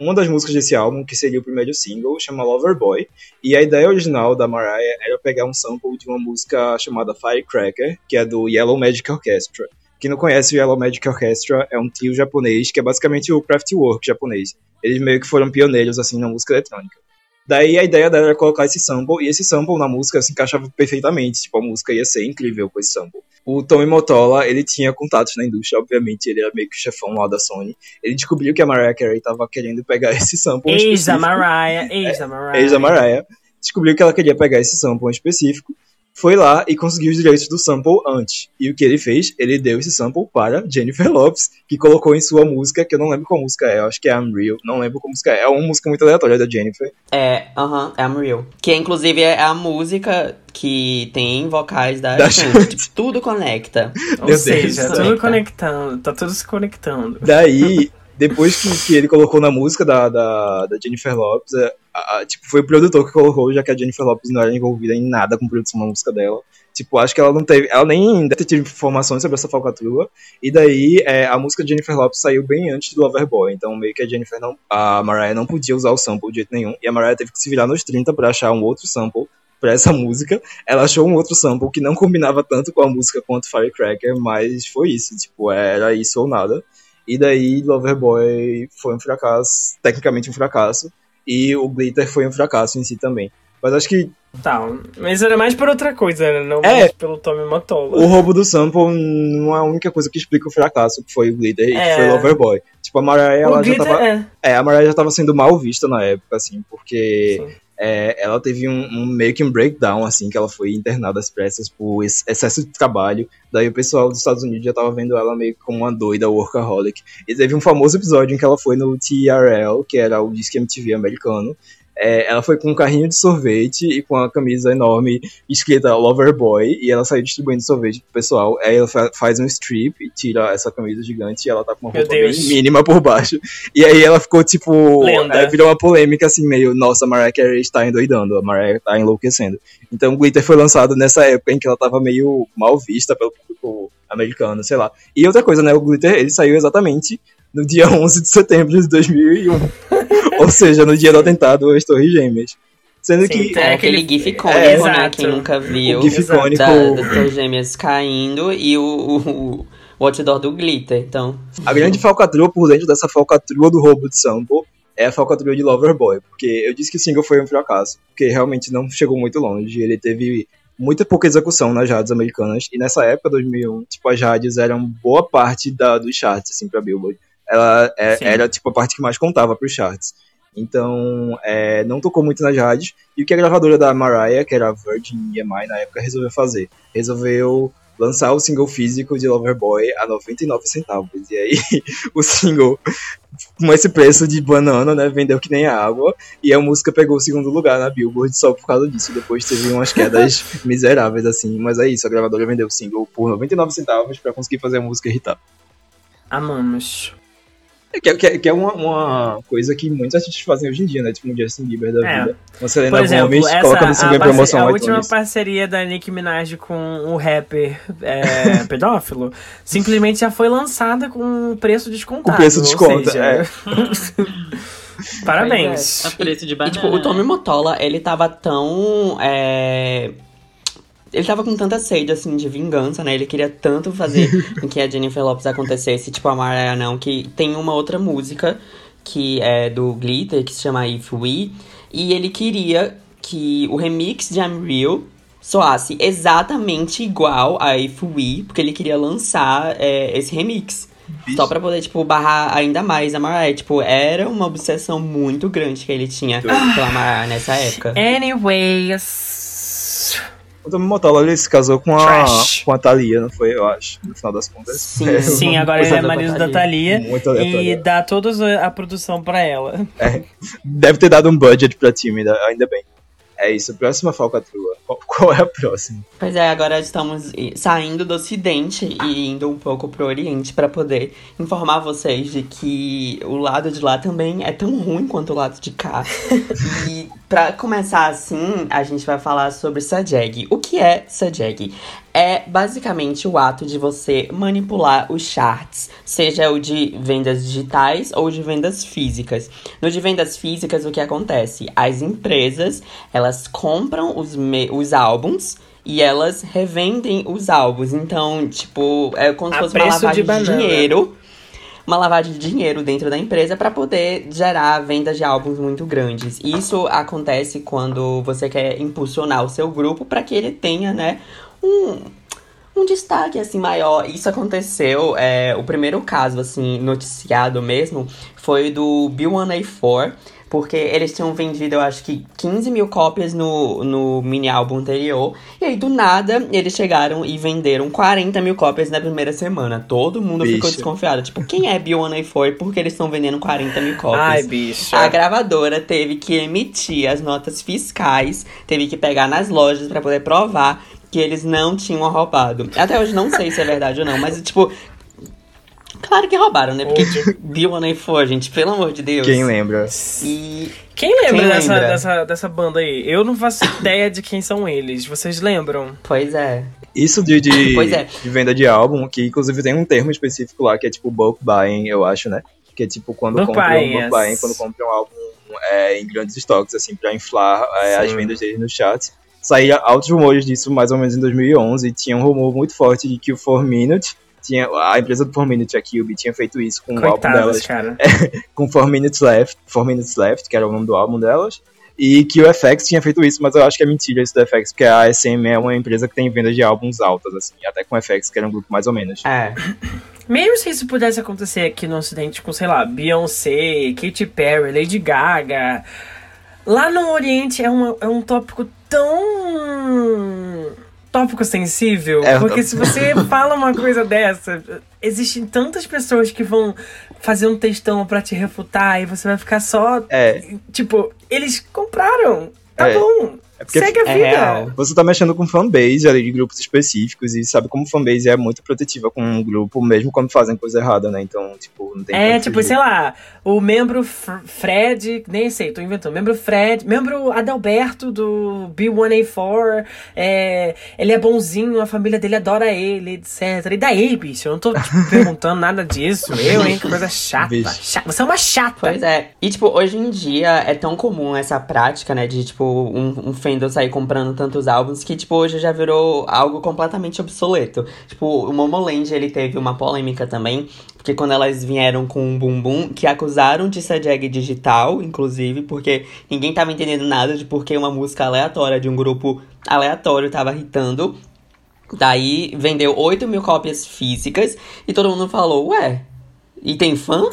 Uma das músicas desse álbum, que seria o primeiro single, chama Lover Boy, e a ideia original da Mariah era pegar um sample de uma música chamada Firecracker, que é do Yellow Magic Orchestra. Quem não conhece o Yellow Magic Orchestra é um trio japonês que é basicamente o Kraftwerk japonês. Eles meio que foram pioneiros assim na música eletrônica. Daí a ideia dela era colocar esse sample, e esse sample na música se encaixava perfeitamente, tipo, a música ia ser incrível com esse sample. O Tommy Motola, ele tinha contatos na indústria, obviamente, ele era meio que o chefão lá da Sony. Ele descobriu que a Mariah Carey tava querendo pegar <laughs> esse sample Ex da específico. Mariah, ex da Mariah. Ex da Mariah. Descobriu que ela queria pegar esse sample em específico. Foi lá e conseguiu os direitos do sample antes. E o que ele fez? Ele deu esse sample para Jennifer Lopez, que colocou em sua música, que eu não lembro qual música é, eu acho que é I'm Real, não lembro qual música é. É uma música muito aleatória da Jennifer. É, aham, I'm Real. Que inclusive é a música que tem vocais da, Da. Tipo, tudo conecta. Ou Deus, seja, isso tudo conecta. conectando, tá tudo se conectando. Daí, depois que, que ele colocou na música da, da, da Jennifer Lopez, é, a- a- tipo, foi o produtor que colocou, já que a Jennifer Lopez não era envolvida em nada com produção da música dela. Tipo, acho que ela não teve. Ela nem deve ter informações sobre essa falcatrua. E daí é, a música de Jennifer Lopez saiu bem antes do Loverboy. Então meio que a Jennifer não. A Mariah não podia usar o sample de jeito nenhum. E a Mariah teve que se virar nos 30 pra achar um outro sample pra essa <laughs> música. Ela achou um outro sample que não combinava tanto com a música quanto Firecracker, mas foi isso. Tipo, era isso ou nada. E daí Loverboy foi um fracasso, tecnicamente um fracasso. E o Glitter foi um fracasso em si também. Mas acho que Tá, mas era mais por outra coisa, né? Não É. mais pelo Tommy Motola. o roubo do sample não é a única coisa que explica o fracasso, que foi o Glitter e que É. foi Loverboy. Tipo, a Mariah, ela já tava. é. É, a Mariah já tava sendo mal vista na época, assim, porque Sim. É, ela teve um, um meio que um breakdown, assim, que ela foi internada às pressas por ex- excesso de trabalho. Daí o pessoal dos Estados Unidos já tava vendo ela meio que como uma doida workaholic. E teve um famoso episódio em que ela foi no TRL, que era o Disque MTV americano. É, ela foi com um carrinho de sorvete e com a camisa enorme escrita Loverboy, e ela saiu distribuindo sorvete pro pessoal. Aí ela fa- faz um strip e tira essa camisa gigante e ela tá com uma Meu roupa bem mínima por baixo. E aí ela ficou tipo. Lenda. é, virou uma polêmica assim, meio, nossa, a Mariah Carey está endoidando, a Mariah tá enlouquecendo. Então Glitter foi lançado nessa época em que ela tava meio mal vista pelo público americano, sei lá. E outra coisa, né, o Glitter, ele saiu exatamente no dia <laughs> 11 de setembro de 2001. Ou seja, no dia do atentado às Torres Gêmeas. Sendo Sim, que É aquele- aquele gif icônico, É, né? exato. Quem nunca viu. o GIF icônico. da, das Torres Gêmeas caindo e o, o, o outdoor do glitter. Então, A grande falcatrua por dentro dessa falcatrua do roubo de sample é a falcatrua de Loverboy. Porque eu disse que o single foi um fracasso, porque realmente não chegou muito longe. Ele teve muita pouca execução nas rádios americanas. E nessa época, 2001, tipo, as rádios eram boa parte da, dos charts, assim, pra Billboard. Ela é- era, tipo, a parte que mais contava pros charts. Então, é, não tocou muito nas rádios. E o que a gravadora da Mariah, que era a Virgin EMI na época, resolveu fazer? Resolveu lançar o single físico de Loverboy a 99 centavos. E aí, <laughs> o single, com esse preço de banana, né, vendeu que nem água. E a música pegou o segundo lugar na Billboard só por causa disso. Depois teve umas <laughs> quedas miseráveis, assim. Mas é isso, a gravadora vendeu o single por 99 centavos pra conseguir fazer a música irritar. Amamos. É Que, é- que é- que é uma, uma coisa que muitos artistas fazem hoje em dia, né? Tipo um Justin Bieber da É. vida. Uma Selena Por exemplo, Gomez essa, coloca no single em promoção a última iTunes. parceria da Nicki Minaj com o rapper é, <laughs> pedófilo simplesmente já foi lançada com o preço descontado. Com preço desconto, seja, é. <laughs> Parabéns. A preço de e, tipo, o Tommy Motola, ele tava tão. é, Ele tava com tanta sede, assim, de vingança, né? Ele queria tanto fazer <laughs> com que a Jennifer Lopez acontecesse, tipo a Mariah não, que tem uma outra música que é do Glitter, que se chama If We, e ele queria que o remix de I'm Real soasse exatamente igual a If We, porque ele queria lançar é, esse remix. Só pra poder, tipo, barrar ainda mais a Mariah. Tipo, era uma obsessão muito grande que ele tinha pela Mariah nessa época. Anyways. O Tommy Motola ele se casou com a, Trash. com a Thalia, não foi? Eu acho, no final das contas. Sim. É, Sim, agora ele é da marido da Thalia. Thalia. Muito E dá toda a produção pra ela. Deve ter dado um budget pra time, ainda bem. É isso, próxima falcatrua. Qual- é a próxima? Pois é, agora estamos saindo do Ocidente e indo um pouco pro Oriente para poder informar vocês de que o lado de lá também é tão ruim quanto o lado de cá. <laughs> e para começar assim, a gente vai falar sobre Sajeg. O que é Sajeg? É basicamente o ato de você manipular os charts, seja o de vendas digitais ou de vendas físicas. No de vendas físicas, o que acontece? As empresas, elas compram os, os álbuns e elas revendem os álbuns. Então, tipo, é como se A fosse uma de lavagem de, banana. dinheiro. Uma lavagem de dinheiro dentro da empresa para poder gerar vendas de álbuns muito grandes. Isso acontece quando você quer impulsionar o seu grupo para que ele tenha, né, um, um destaque assim maior. Isso aconteceu, é, o primeiro caso assim noticiado mesmo foi do B1A4, porque eles tinham vendido, eu acho que 15 mil cópias no, no mini álbum anterior. E aí, do nada, eles chegaram e venderam 40 mil cópias na primeira semana. Todo mundo ficou Bicho. desconfiado. Tipo, quem é B1A4 e por que eles estão vendendo 40 mil cópias? Ai, bicho. A gravadora teve que emitir as notas fiscais, teve que pegar nas lojas pra poder provar que eles não tinham roubado. Até hoje não sei se é verdade ou não, mas tipo. Claro que roubaram, né? Porque B1A4, gente, pelo amor de Deus. Quem lembra? E. Quem lembra, Quem dessa, lembra? Dessa, dessa banda aí? Eu não faço <coughs> ideia de quem são eles. Vocês lembram? Pois é. Isso de, de, <coughs> Pois é. de venda de álbum, que inclusive tem um termo específico lá, que é tipo bulk buying, eu acho, né? Que é tipo quando Bulk compram buying, bulk yes. buying, quando compram um álbum é, em grandes estoques, assim, pra inflar é, as vendas deles no chat. Saía altos rumores disso mais ou menos em 2011, e tinha um rumor muito forte de que o 4 Minute, tinha, a empresa do 4 Minute, a Cube, tinha feito isso com o álbum Coitadas, delas cara. <laughs> com 4 Minutes Left, 4 Minutes Left, que era o nome do álbum delas, e que o FX tinha feito isso, mas eu acho que é mentira isso do FX, porque a SM é uma empresa que tem vendas de álbuns altas, assim, até com o FX, que era um grupo mais ou menos. É. <laughs> Mesmo se isso pudesse acontecer aqui no ocidente com, sei lá, Beyoncé, Katy Perry, Lady Gaga, lá no oriente é, uma, é um tópico tão... tópico sensível, É, porque eu- se você <laughs> fala uma coisa dessa, existem tantas pessoas que vão fazer um textão pra te refutar e você vai ficar só, É, tipo, eles compraram, tá É. bom, porque segue a é vida. real. você tá mexendo com fanbase ali de grupos específicos, e sabe como fanbase é muito protetiva com um grupo, mesmo quando fazem coisa errada, né? Então, tipo, não tem É, tipo, sei lá, o membro Fr- Fred, nem sei, tô inventando, membro Fred, membro Adalberto do B1A4, é, ele é bonzinho, a família dele adora ele, etc. E daí, bicho, eu não tô tipo, <laughs> perguntando nada disso, eu, hein, que coisa chata, chata. Você é uma chata. Pois é. E, tipo, hoje em dia é tão comum essa prática, né? De, tipo, um, um fandom sair comprando tantos álbuns que, tipo, hoje já virou algo completamente obsoleto. Tipo, o Momoland, ele teve uma polêmica também. Porque quando elas vieram com um bumbum, que acusaram de ser jag digital, inclusive, porque ninguém tava entendendo nada de por que uma música aleatória de um grupo aleatório tava hitando. Daí vendeu 8 mil cópias físicas e todo mundo falou, ué, e tem fã?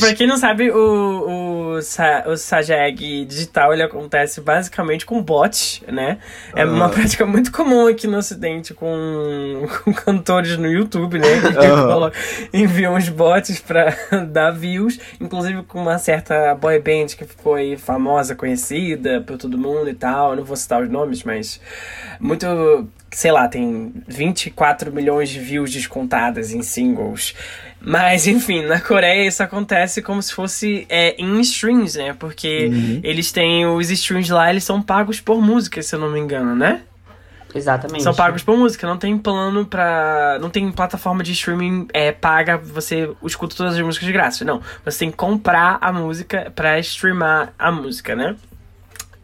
Pra quem não sabe, o, o, Sa- o Sajag digital ele acontece basicamente com bot, né? É uma prática muito comum aqui no ocidente com, <laughs> com cantores no YouTube, né? Que Aham. colo- enviam os bots pra <laughs> dar views, inclusive com uma certa boy band que foi famosa, conhecida por todo mundo e tal. Eu não vou citar os nomes, mas muito sei lá, tem 24 milhões de views descontadas em singles. Mas, enfim, na Coreia isso acontece como se fosse é, em streams, né? Porque eles têm os streams lá, eles são pagos por música, se eu não me engano, né? Exatamente. São pagos por música, não tem plano pra. Não tem plataforma de streaming é, paga, você escuta todas as músicas de graça. Não. Você tem que comprar a música pra streamar a música, né?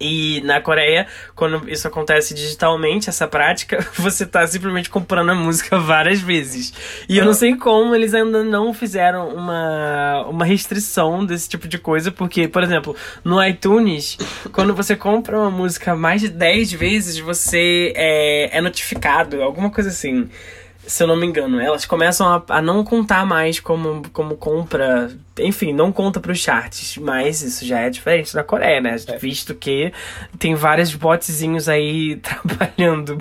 E na Coreia, quando isso acontece digitalmente, essa prática, <laughs> você tá simplesmente comprando a música várias vezes. E eu não sei como eles ainda não fizeram uma, uma restrição desse tipo de coisa, porque, por exemplo, no iTunes, quando você compra uma música mais de 10 vezes, você é, é notificado, alguma coisa assim. Se eu não me engano, elas começam a, a não contar mais como, como compra. Enfim, não conta pros charts. Mas isso já é diferente na Coreia, né? Visto que tem vários botzinhos aí <laughs> trabalhando.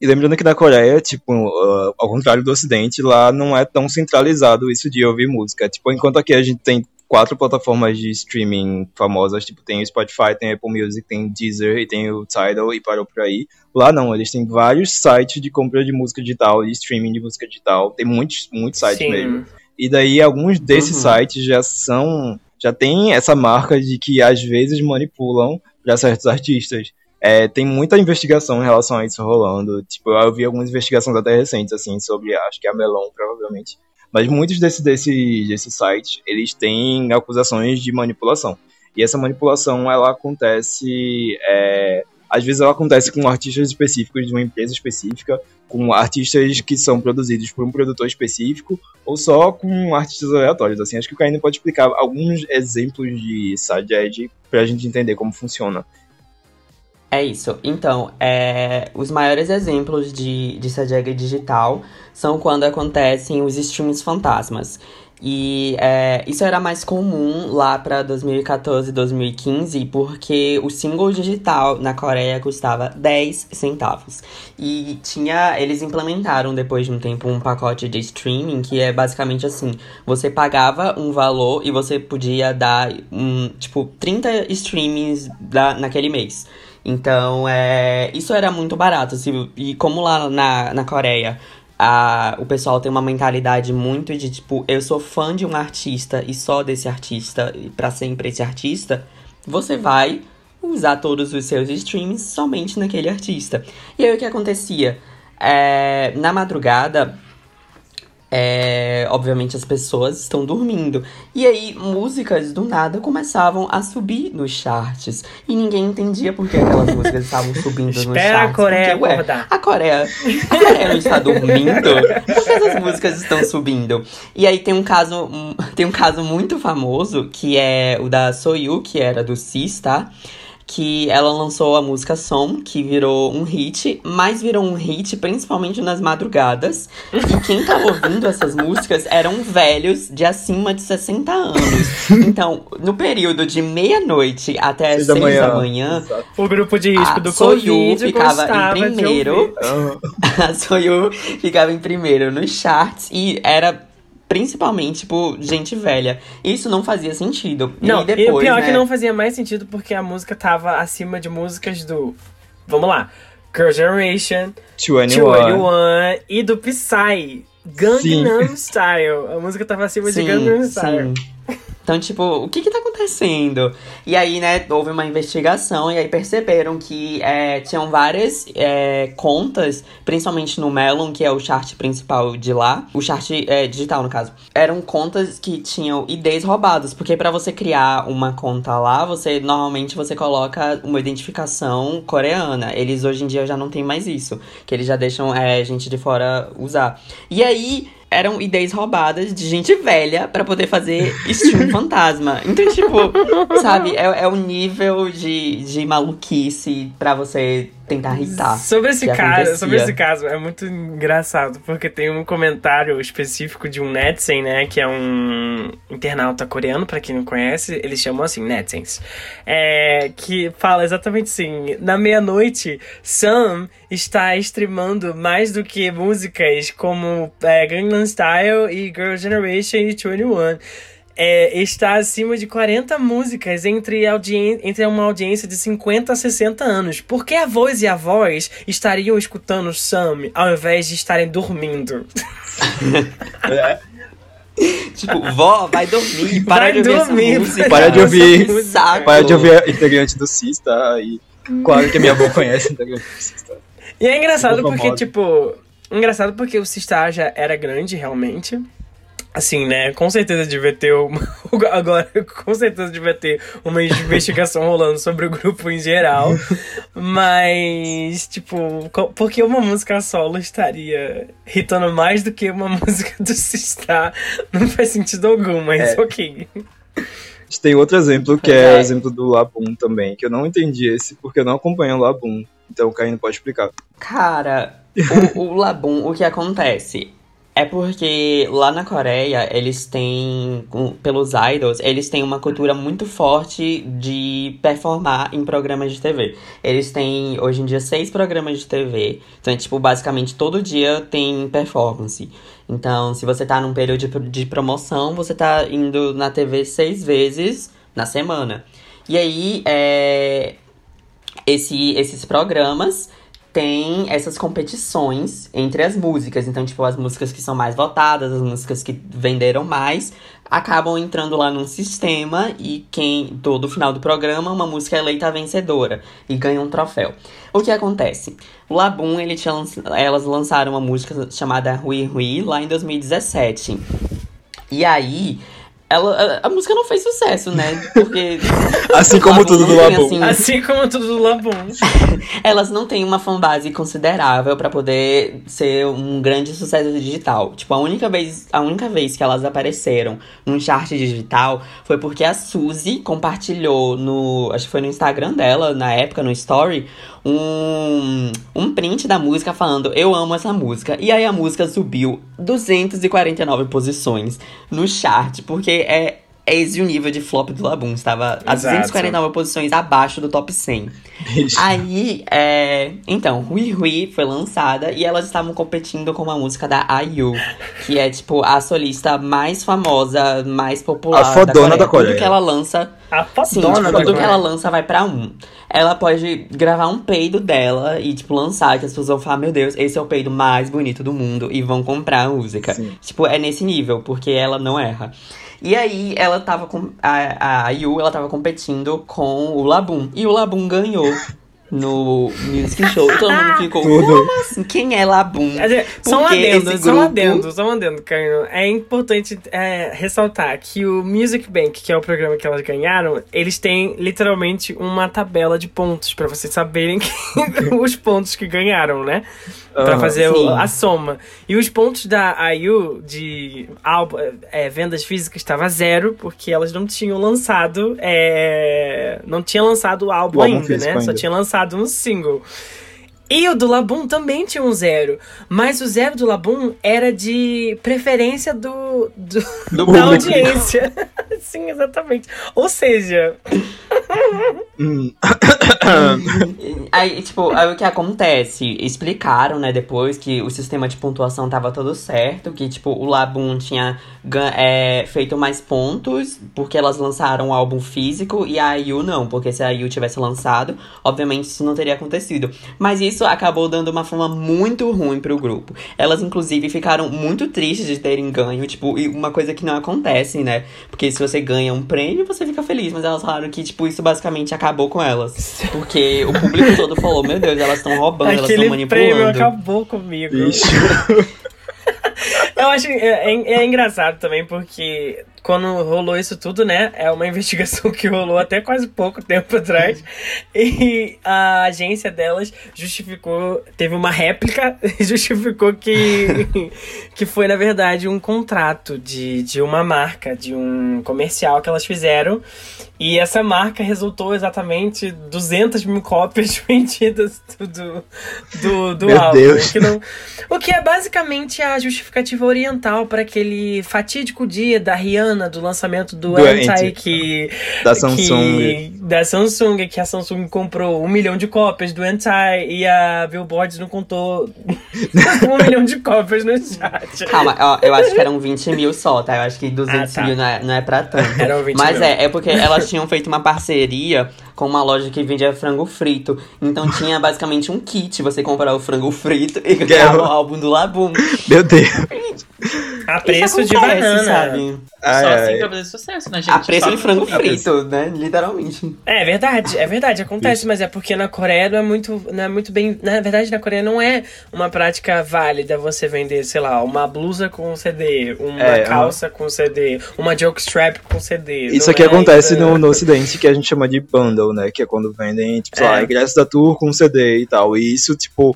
E lembrando que na Coreia, tipo, uh, ao contrário do Ocidente, lá não é tão centralizado isso de ouvir música. Tipo, enquanto aqui a gente tem quatro plataformas de streaming famosas, tipo, tem o Spotify, tem o Apple Music, tem o Deezer e tem o Tidal e parou por aí. Lá não, eles têm vários sites de compra de música digital, de streaming de música digital, tem muitos, muitos sites Sim. mesmo. E daí alguns desses Uhum. sites já são, já tem essa marca de que às vezes manipulam para certos artistas. É, tem muita investigação em relação a isso rolando. Tipo, eu vi algumas investigações até recentes, assim, sobre, acho que a Melon, provavelmente. Mas muitos desses desse, desses sites, eles têm acusações de manipulação. E essa manipulação, ela acontece... é, às vezes ela acontece com artistas específicos de uma empresa específica, com artistas que são produzidos por um produtor específico, ou só com artistas aleatórios, assim. Acho que o Caíno pode explicar alguns exemplos de side edge pra gente entender como funciona. É isso. Então, é, os maiores exemplos de, de Sajega digital são quando acontecem os streams fantasmas. E é, isso era mais comum lá para 2014, 2015, porque o single digital na Coreia custava 10 centavos. E tinha, eles implementaram depois de um tempo um pacote de streaming que é basicamente assim: você pagava um valor e você podia dar um, tipo 30 streamings da, naquele mês. Então, é, isso era muito barato. assim, e como lá na, na Coreia a, o pessoal tem uma mentalidade muito de tipo, eu sou fã de um artista e só desse artista, e pra sempre esse artista, você vai usar todos os seus streams somente naquele artista. E aí o que acontecia? É, na madrugada, é, obviamente as pessoas estão dormindo. E aí, músicas do nada começavam a subir nos charts. E ninguém entendia por que aquelas <laughs> músicas estavam subindo nos charts. Espera a Coreia porque, ué, a Coreia, a Coreia não está dormindo? Por que essas músicas estão subindo? E aí tem um caso, <laughs> tem um caso muito famoso, que é o da Soyu, que era do Cis, tá? Que ela lançou a música Som, que virou um hit, mas virou um hit principalmente nas madrugadas. E quem tava ouvindo essas músicas eram velhos de acima de 60 anos. Então, no período de meia-noite até Seis 6 da manhã. da manhã. O grupo de risco a do Soyu Covid ficava em primeiro. <laughs> A Soyu ficava em primeiro nos charts e era principalmente, tipo, gente velha. Isso não fazia sentido. Não, e depois, e o pior é né? que não fazia mais sentido porque a música tava acima de músicas do. Vamos lá. Girl Generation, 21. 21 e do Psy. Gangnam. Style. A música tava acima Sim, de Gangnam Style. sim. Então, tipo, o que que tá acontecendo? E aí, né, houve uma investigação e aí perceberam que é, tinham várias é, contas, principalmente no Melon, que é o chart principal de lá, o chart é, digital, no caso. Eram contas que tinham IDs roubados, porque pra você criar uma conta lá, você normalmente você coloca uma identificação coreana. Eles hoje em dia já não tem mais isso, que eles já deixam é, gente de fora usar. E aí, eram ideias roubadas de gente velha pra poder fazer stream <laughs> fantasma. Então, tipo, sabe, é, é o nível de, de maluquice pra você tentar irritar. Sobre esse caso, acontecia. sobre esse caso, é muito engraçado, porque tem um comentário específico de um Netsen, né, que é um internauta coreano, pra quem não conhece, eles chamam assim, Netsens, é, que fala exatamente assim, na meia-noite, Sam está streamando mais do que músicas como é, Gangnam Style e Girl Generation e 21 é, está acima de 40 músicas entre, audien entre uma audiência de 50 a 60 anos. Por que a voz e a voz estariam escutando Sam ao invés de estarem dormindo? <laughs> Tipo, vó, vai dormir, para Vai de ouvir dormir, essa música. Para de ouvir. Para de ouvir a integrante do CIS, tá? E claro que a minha avó conhece a integrante do CIS, tá? E é engraçado porque, tipo. Engraçado porque o Sistar já era grande, realmente. Assim, né? Com certeza devia ter <laughs> uma. Agora, com certeza devia ter uma investigação rolando sobre o grupo em geral. Mas, tipo, porque uma música solo estaria hitando mais do que uma <laughs> música do Sistar? Não faz sentido algum, mas É. ok. A gente tem outro exemplo, que é é. o exemplo do Labum também, que eu não entendi esse porque eu não acompanho o Labum. Então o Caio pode explicar. Cara, o, o Labum, o que acontece? É porque lá na Coreia, eles têm, pelos idols, eles têm uma cultura muito forte de performar em programas de TV. Eles têm, hoje em dia, seis programas de TV. Então, é, tipo, basicamente todo dia tem performance. Então, se você tá num período de, de promoção, você tá indo na TV seis vezes na semana. E aí, é, esse, esses programas têm essas competições entre as músicas. Então, tipo, as músicas que são mais votadas, as músicas que venderam mais, acabam entrando lá num sistema e quem, todo final do programa, uma música é eleita a vencedora e ganha um troféu. O que acontece? O Labum, ele tinha, elas lançaram uma música chamada Rui Rui lá em 2017. E aí, ela, a, a música não fez sucesso, né? Porque. <laughs> Assim como tudo do Labum. assim, Assim como tudo do Labum. <laughs> elas não têm uma fanbase considerável pra poder ser um grande sucesso digital. Tipo, a única vez, a única vez que elas apareceram num chart digital foi porque a Suzy compartilhou no, acho que foi no Instagram dela, na época no story, um um print da música falando eu amo essa música. E aí a música subiu 249 posições no chart, porque é é esse o nível de flop do Labum. Estava a Exato. 249 posições abaixo do top 100. Aí, é... Então, Hui Hui foi lançada e elas estavam competindo com uma música da IU, que é, tipo, a solista mais famosa, mais popular A fodona da Tudo Coreia. que ela lança... A Sim, fodona tipo, da tudo que ela lança vai pra um. Ela pode gravar um peido dela e, tipo, lançar, que as pessoas vão falar, meu Deus, esse é o peido mais bonito do mundo, e vão comprar a música. Sim. Tipo, é nesse nível, porque ela não erra. E aí, ela tava com. A, a Yu, ela tava competindo com o Labum. E o Labum ganhou <laughs> no Music Show. E todo mundo ficou, Tudo. como assim? Quem é Labum? Um Porque adendo, grupo- adendo, um adendo, Caio. É importante é, ressaltar que o Music Bank, que é o programa que elas ganharam, eles têm literalmente uma tabela de pontos pra vocês saberem <laughs> que- os pontos que ganharam, né? Pra Aham. fazer o- a soma. E os pontos da IU de álbum, é, vendas físicas estava zero, porque elas não tinham lançado. é, não tinha lançado o álbum O álbum ainda, né? Só ainda. tinha lançado um single. E o do Labum também tinha um zero. Mas o zero do Labum era de preferência do, do- Do da público. audiência. <laughs> Sim, exatamente. Ou seja, Hum. <coughs> Aí, tipo, aí o que acontece? Explicaram, né, depois que o sistema de pontuação tava todo certo, que, tipo, o Labum tinha é, feito mais pontos porque elas lançaram o álbum físico e a IU não, porque se a IU tivesse lançado, obviamente isso não teria acontecido. Mas isso acabou dando uma fama muito ruim pro grupo. Elas, inclusive, ficaram muito tristes de terem ganho, tipo, e uma coisa que não acontece, né? Porque se você ganha um prêmio, você fica feliz, mas elas falaram que, tipo, isso basicamente acabou com elas. Porque o público todo falou, meu Deus, elas estão roubando, elas estão aquele prêmio manipulando. acabou comigo. Ixi. <laughs> Eu acho é, é- é engraçado também, porque quando rolou isso tudo, né? É uma <laughs> investigação que rolou até quase pouco tempo atrás. E a agência delas justificou, teve uma réplica <laughs> e justificou que, <laughs> que foi, na verdade, um contrato de, de uma marca, de um comercial que elas fizeram. E essa marca resultou exatamente 200 mil cópias vendidas do, do, do, Meu álbum. Deus. O que, não- o que é basicamente a justificativa oriental para aquele fatídico dia da Rihanna, do lançamento do, Anti, Anti. que, Da Samsung. que- da Samsung, que a Samsung comprou um milhão de cópias do Anti e a Billboard não contou <laughs> um milhão de cópias no chat. Calma, ó, eu acho que eram 20 mil só, tá? Eu acho que 200 Ah, tá. mil não é, não é pra tanto. Eram 20 Mas mil. é, é porque elas tinham feito uma parceria com uma loja que vendia frango frito. Então tinha basicamente um kit, você comprar o frango frito e ganhar o álbum do Labum. Meu Deus. A preço de banana. sabe? Ai, Só ai. assim pra fazer sucesso, né, gente? A preço Só de frango frito, né? Literalmente. É verdade, é verdade, acontece, mas é porque na Coreia não é muito, não é muito bem. Na verdade, na Coreia não é uma prática válida você vender, sei lá, uma blusa com CD, uma É, calça com CD, uma jokestrap com CD. Isso aqui é acontece ainda- no, no ocidente que a gente chama de bundle, né? Que é quando vendem, tipo, sei lá, É. ingresso da tour com CD e tal. E isso, tipo,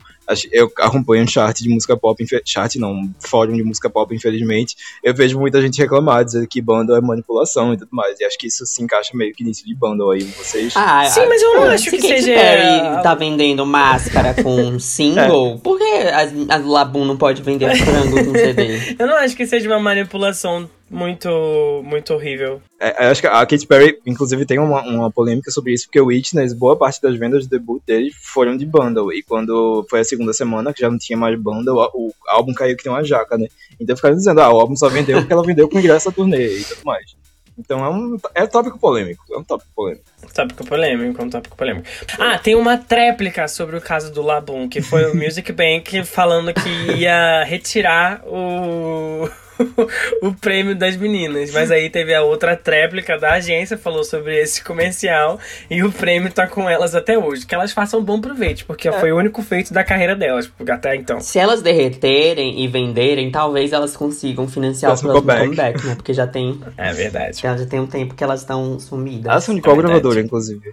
eu acompanho um chart de música pop, chart não, um fórum de música pop, infelizmente, eu vejo muita gente reclamar, dizer que bundle é manipulação e tudo mais, e acho que isso se encaixa meio que nisso de bundle aí, vocês... Ah, Sim, mas eu não acho se que Katy seja- Perry tá vendendo máscara com um <laughs> single, por que as, as Labum não pode vender frango com <laughs> CD? Eu não acho que seja uma manipulação muito, muito horrível. É, eu acho que a Katy Perry, inclusive, tem uma, uma polêmica sobre isso, porque o Witness, boa parte das vendas de debut dele foram de bundle. E quando foi a segunda semana, que já não tinha mais bundle, o álbum caiu que tem uma jaca, né? Então ficaram dizendo, ah, o álbum só vendeu porque ela vendeu com ingresso à turnê e tudo mais. Então é um é tópico polêmico, é um tópico polêmico. Tópico polêmico, um tópico polêmico. Ah, tem uma tréplica sobre o caso do Labum, que foi o <laughs> Music Bank falando que ia retirar o. <laughs> o prêmio das meninas, mas aí teve a outra tréplica da agência falou sobre esse comercial e o prêmio tá com elas até hoje. Que elas façam bom proveito, porque foi o único feito da carreira delas, porque até então. Se elas derreterem e venderem, talvez elas consigam financiar Próximo o próximo comeback. comeback, né? Porque já tem, <laughs> É verdade. já tem um tempo que elas estão sumidas. Elas são de qual É verdade. gravadora, inclusive?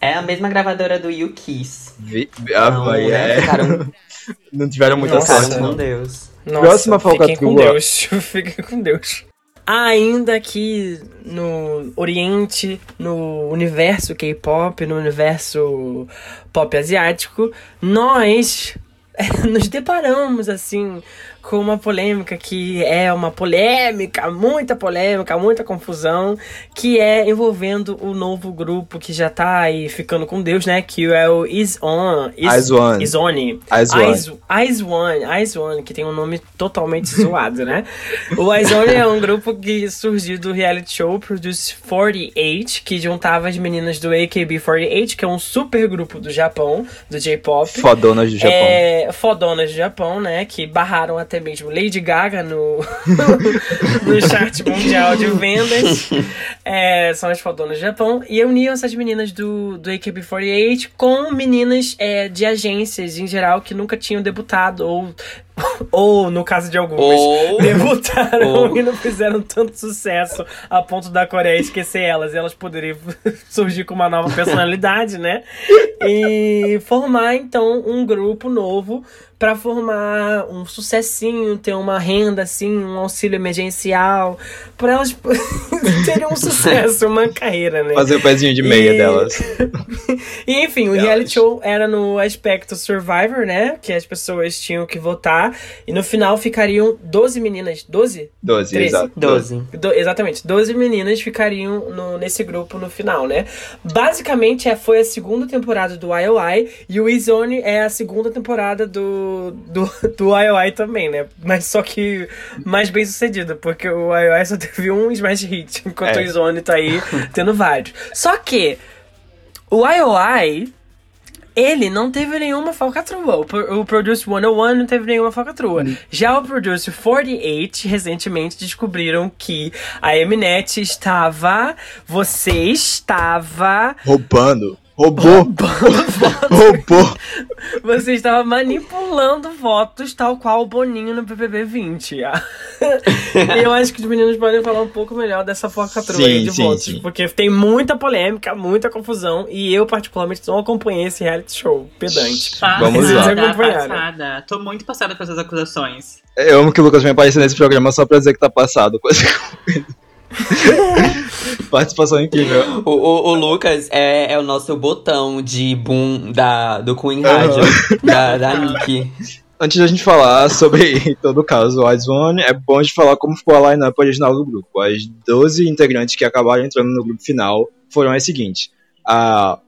É a mesma gravadora do You Kiss. Vi, ah, Então, vai, né, é. Ficaram, <laughs> Não tiveram muita Nossa. sorte, não. com Deus. Nossa, Próxima fiquem com. Deus. <laughs> Fiquem com Deus. Ainda aqui no Oriente, no universo K-pop, no universo pop asiático, nós <laughs> nos deparamos assim com uma polêmica que é uma polêmica, muita polêmica, muita confusão, que é envolvendo o novo grupo que já tá aí ficando com Deus, né? Que é o Is On. Eyes One. Eyes One. Eyes, Eyes One, Eyes One, que tem um nome totalmente <laughs> zoado, né? O Eyes One é um grupo que surgiu do reality show Produce 48, que juntava as meninas do AKB48, que é um super grupo do Japão, do J-pop. Fodonas do Japão. É, fodonas do Japão, né? Que barraram até mesmo Lady Gaga no, <laughs> no chart mundial de vendas. É, são as fodonas do Japão. E uniam essas meninas do, do AKB48 com meninas é, de agências em geral que nunca tinham debutado. Ou, ou no caso de algumas, Ou- debutaram ou- e não fizeram tanto sucesso a ponto da Coreia esquecer elas. E elas poderiam <laughs> surgir com uma nova personalidade, né? E formar então um grupo novo pra formar um sucessinho, ter uma renda assim, um auxílio emergencial, pra elas <laughs> terem um sucesso, uma carreira, né? Fazer o pezinho de meia E- delas. <laughs> E enfim, o reality show era no aspecto Survivor, né? Que as pessoas tinham que votar. E no final ficariam 12 meninas. 12? 12, Treze. exato. Doze. Do- exatamente, 12 meninas ficariam no- nesse grupo no final, né? Basicamente, é, foi a segunda temporada do IOI e o Izone é a segunda temporada do, do, <laughs> do IOI também, né? Mas só que mais bem sucedida, porque o IOI só teve um Smash Hit, enquanto É. o Izone tá aí tendo vários. Só que o IOI ele não teve nenhuma falcatrua. O, Pro- o Produce 101 não teve nenhuma falcatrua. Já o Produce 48, recentemente descobriram que a Eminet estava. Você estava. Roubando. Roubou. Roubou. Você estava manipulando votos, tal qual o Boninho no PPB 20. E eu acho que os meninos podem falar um pouco melhor dessa aí de sim, votos. sim. Porque tem muita polêmica, muita confusão. E eu, particularmente, não acompanhei esse reality show pedante. Vamos lá. passada. Tô muito passada com essas acusações. Eu amo que o Lucas vem aparecer nesse programa só pra dizer que tá passado. <laughs> <laughs> Participação incrível. O, o, o Lucas é, é o nosso botão de boom da, do Queen Radio, da, da Nick. Antes da gente falar sobre <laughs> todo o caso One, é bom a gente falar como ficou a line-up original do grupo. As 12 integrantes que acabaram entrando no grupo final foram as seguintes. A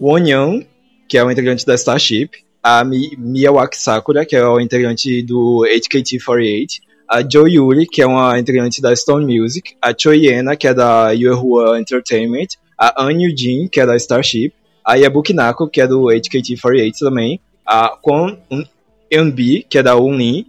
Won Young, que é o integrante da Starship. A Mi Miyawaki Sakura, que é o integrante do HKT48. A Jo Yuri, que é uma integrante da Stone Music. A Choi Yena, que é da Yuehua Entertainment. A An Jin, que é da Starship. A Yabuki Nako, que é do HKT48 também. A Kwon Eunbi, que é da Unlin,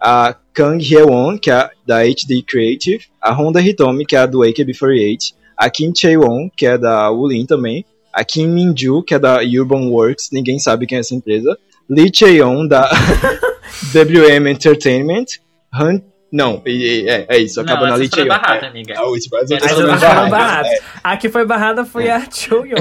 a Kang Hyewon, que é da HD Creative, a Honda Hitomi, que é do AKB48, a Kim Chae-won, que é da Ulin também, a Kim Min-ju, que é da Urban Works, ninguém sabe quem é essa empresa, Lee Chae-young, da <laughs> WM Entertainment, Han... Não, é, é isso, acaba Não, na essa Lee foi Chae-young. barrada, É, amiga. A última, as Essa outras foram outras foram barradas. baratas. A que foi barrada foi a Choyon.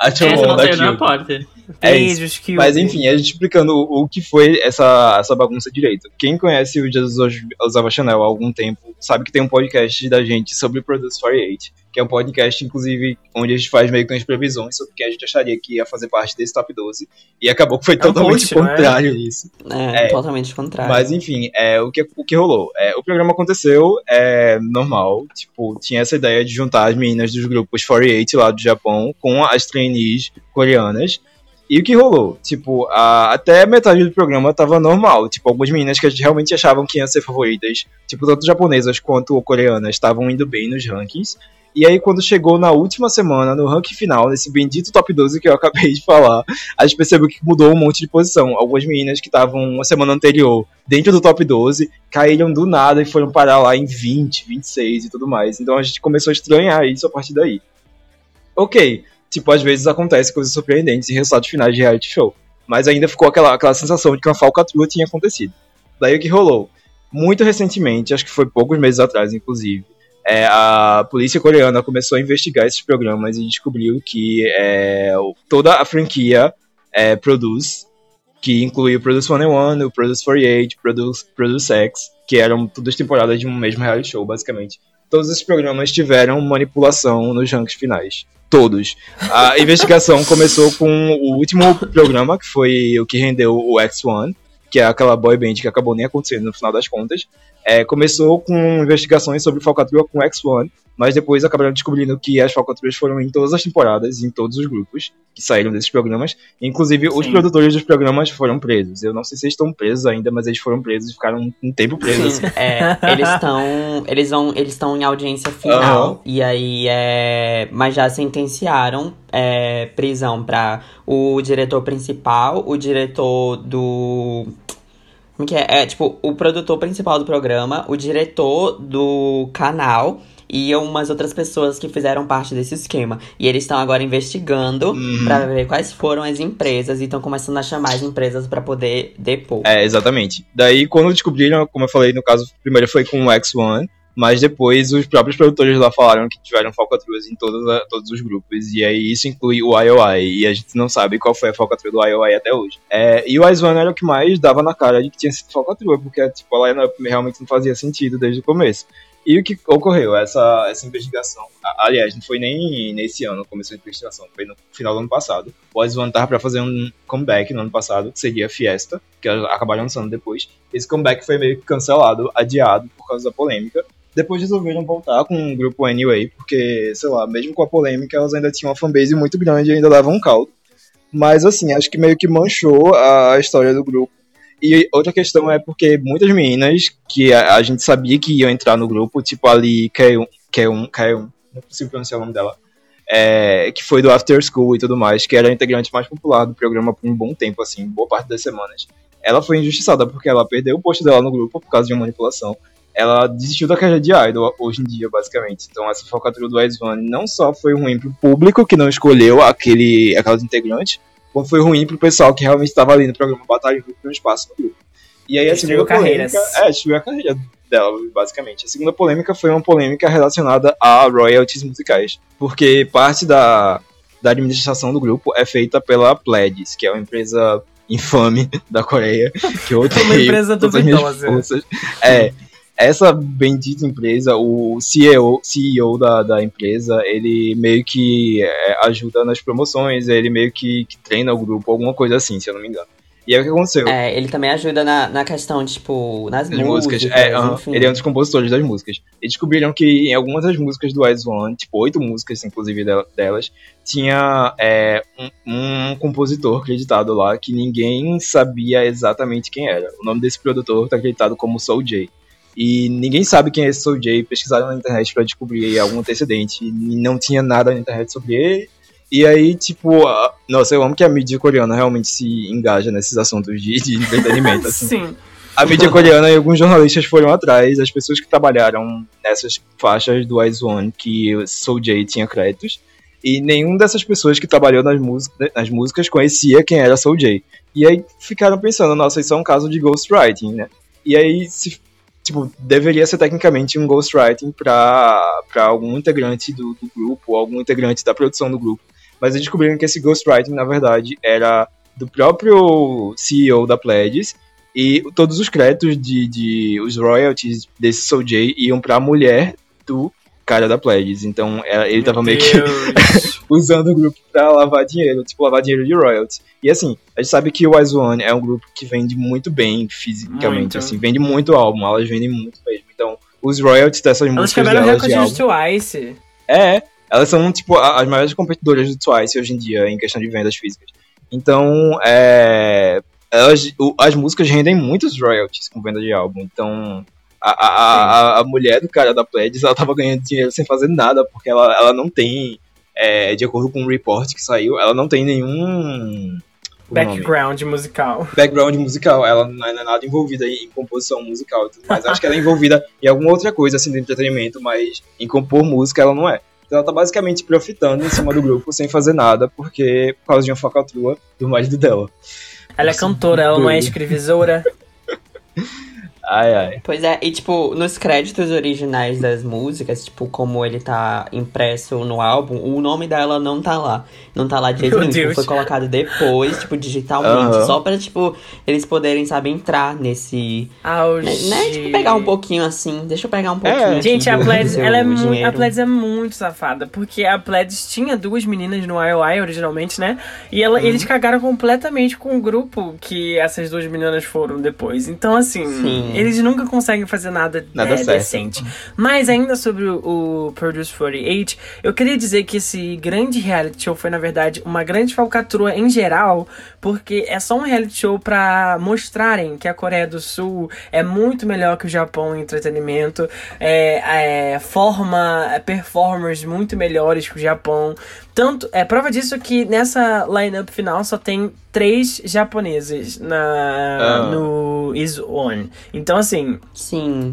A Essa Chae-won não saiu na porta. É isso. Beijos, que Mas enfim, a gente explicando o, o que foi essa, essa bagunça direito. Quem conhece o Jesus Usava Chanel há algum tempo sabe que tem um podcast da gente sobre Produce 48, que é um podcast, inclusive, onde a gente faz meio que umas previsões sobre quem a gente acharia que ia fazer parte desse top 12. E acabou que foi um totalmente post, não é? contrário isso. É, É. totalmente contrário. Mas enfim, é, o, que, o que rolou? É, o programa aconteceu, é normal, tipo, tinha essa ideia de juntar as meninas dos grupos 48 lá do Japão com as trainees coreanas. E o que rolou? Tipo, a- até metade do programa tava normal. Tipo, algumas meninas que a gente realmente achavam que iam ser favoritas, tipo, tanto japonesas quanto coreanas, estavam indo bem nos rankings. E aí, quando chegou na última semana, no ranking final, nesse bendito top 12 que eu acabei de falar, a gente percebeu que mudou um monte de posição. Algumas meninas que estavam uma semana anterior dentro do top 12 caíram do nada e foram parar lá em 20, 26 e tudo mais. Então a gente começou a estranhar isso a partir daí. Ok, tipo, às vezes acontece coisas surpreendentes em resultados finais de reality show. Mas ainda ficou aquela, aquela sensação de que uma falcatrua tinha acontecido. Daí o que rolou? Muito recentemente, acho que foi poucos meses atrás, inclusive, é, a polícia coreana começou a investigar esses programas e descobriu que é, o- toda a franquia é, Produce, que inclui o Produce 101, o Produce 48, Produce, Produce X, que eram todas temporadas de um mesmo reality show, basicamente. Todos esses programas tiveram manipulação nos rankings finais. Todos. A <laughs> investigação começou com o último programa, que foi o que rendeu o X1, que é aquela boy band que acabou nem acontecendo no final das contas. É, começou com investigações sobre falcatrua com X1, mas depois acabaram descobrindo que as falcatruas foram em todas as temporadas, em todos os grupos que saíram desses programas. Inclusive, os Sim. produtores dos programas foram presos. Eu não sei se eles estão presos ainda, mas eles foram presos e ficaram um tempo presos. Sim, é, eles estão eles vão eles estão em audiência final Aham. e aí é, mas já sentenciaram é, prisão para o diretor principal, o diretor do como que é? É tipo o produtor principal do programa, o diretor do canal e umas outras pessoas que fizeram parte desse esquema. E eles estão agora investigando Uhum. pra ver quais foram as empresas e estão começando a chamar as empresas pra poder depor. É, exatamente. Daí, quando descobriram, como eu falei, no caso, primeiro foi com o X1, mas depois os próprios produtores lá falaram que tiveram falcatruas em todos, todos os grupos, e aí isso inclui o IOI, e a gente não sabe qual foi a falcatrua do IOI até hoje. É, e o X1 era o que mais dava na cara de que tinha sido falcatrua, porque tipo, ela realmente não fazia sentido desde o começo. E o que ocorreu? Essa, essa investigação. Aliás, não foi nem nesse ano começou a investigação, foi no final do ano passado. O X1 tava pra fazer um comeback no ano passado, que seria Fiesta, que acabaram lançando depois. Esse comeback foi meio que cancelado, adiado por causa da polêmica. Depois resolveram voltar com o grupo Anyway, porque, sei lá, mesmo com a polêmica, elas ainda tinham uma fanbase muito grande e ainda davam um caldo. Mas, assim, acho que meio que manchou a história do grupo. E outra questão é porque muitas meninas que a, a gente sabia que iam entrar no grupo, tipo ali K1, K1, K1 não consigo pronunciar o nome dela, é, que foi do After School e tudo mais, que era a integrante mais popular do programa por um bom tempo, assim, boa parte das semanas. Ela foi injustiçada porque ela perdeu o posto dela no grupo por causa de uma manipulação. Ela desistiu da carreira de idol hoje em dia, basicamente. Então essa falcatrua do X1 não só foi ruim pro público que não escolheu aquele, aquelas integrantes, como foi ruim pro pessoal que realmente estava ali no programa batalhando por um espaço no grupo. E aí a Destruiu segunda polêmica, carreiras. é, destruiu a carreira dela, basicamente. A segunda polêmica foi uma polêmica relacionada a royalties musicais, porque parte da, da administração do grupo é feita pela Pledis, que é uma empresa infame <laughs> da Coreia, que eu odeio Uma empresa duvidosa. É, essa bendita empresa, o CEO, CEO da, da empresa, ele meio que é, ajuda nas promoções, ele meio que, que treina o grupo, alguma coisa assim, se eu não me engano. E aí o que aconteceu? É, ele também ajuda na, na questão, tipo, nas As músicas, músicas, é, aham, enfim. ele é um dos compositores das músicas. E descobriram que em algumas das músicas do Ice One, tipo, oito músicas, inclusive, del- delas, tinha é, um, um compositor acreditado lá que ninguém sabia exatamente quem era. O nome desse produtor tá acreditado como Soul J. E ninguém sabe quem é esse Soul J. Pesquisaram na internet pra descobrir algum antecedente. E não tinha nada na internet sobre ele. E aí, tipo, a- nossa, eu amo que a mídia coreana realmente se engaja nesses assuntos de, de entretenimento. <laughs> assim. Sim. A mídia coreana e alguns jornalistas foram atrás, as pessoas que trabalharam nessas faixas do Ice One, que o Soul J tinha créditos, e nenhum dessas pessoas que trabalhou nas, música, nas músicas conhecia quem era Soul J. E aí ficaram pensando, nossa, isso é um caso de ghostwriting, né? E aí, se, tipo, deveria ser tecnicamente um ghostwriting pra algum integrante do, do grupo, ou algum integrante da produção do grupo. mas eles descobriram que esse ghostwriting, na verdade, era do próprio CEO da Pledis, e todos os créditos de, de os royalties desse Soul J iam pra mulher do cara da Pledis. Então ela- ele tava meio que <laughs> usando o grupo pra lavar dinheiro, tipo, lavar dinheiro de royalties. E assim, a gente sabe que o Wise One é um grupo que vende muito bem fisicamente, Muito. assim, vende muito álbum, elas vendem muito mesmo. Então, os royalties dessas Elas músicas delas de recorde álbum. de Twice. É, elas são, tipo, as maiores competidoras do Twice hoje em dia, em questão de vendas físicas. Então, é. Elas, as músicas rendem muitos royalties com venda de álbum. Então, a, a, a, mulher do cara da Pledis, ela tava ganhando dinheiro sem fazer nada, porque ela, ela não tem, é, de acordo com um report que saiu, ela não tem nenhum. é o nome? Background musical. background musical, ela não é não é nada envolvida em composição musical e tudo mais. Acho que ela é envolvida em alguma outra coisa assim de entretenimento, mas em compor música ela não é. Então ela tá basicamente profitando em cima do grupo sem fazer nada, porque por causa de uma falcatrua do marido dela. Ela é cantora, ela não é escrevisora. <laughs> Ai, ai. Pois é, e tipo, nos créditos originais das músicas, tipo, como ele tá impresso no álbum, o nome dela não tá lá. Não tá lá de jeito nenhum. Tipo, foi colocado depois, tipo, digitalmente, só pra, tipo, eles poderem, sabe, entrar nesse. Auge. Né, tipo, pegar um pouquinho assim. Deixa eu pegar um pouquinho. aqui Gente, a do- do Pledis, seu ela é muito, a. Pledis é muito safada, porque a Pledis tinha duas meninas no IOI originalmente, né? E ela, eles Uhum. cagaram completamente com o grupo que essas duas meninas foram depois. Então, assim, Sim. Eles nunca conseguem fazer nada, Nada é, decente. Mas ainda sobre o, o Produce 48, eu queria dizer que esse grande reality show foi, na verdade, uma grande falcatrua em geral, porque é só um reality show pra mostrarem que a Coreia do Sul é muito melhor que o Japão em entretenimento, é, é, forma performers muito melhores que o Japão. Tanto, é prova disso que nessa lineup final só tem três japoneses na, Ah. no Is On. Então, assim, Sim.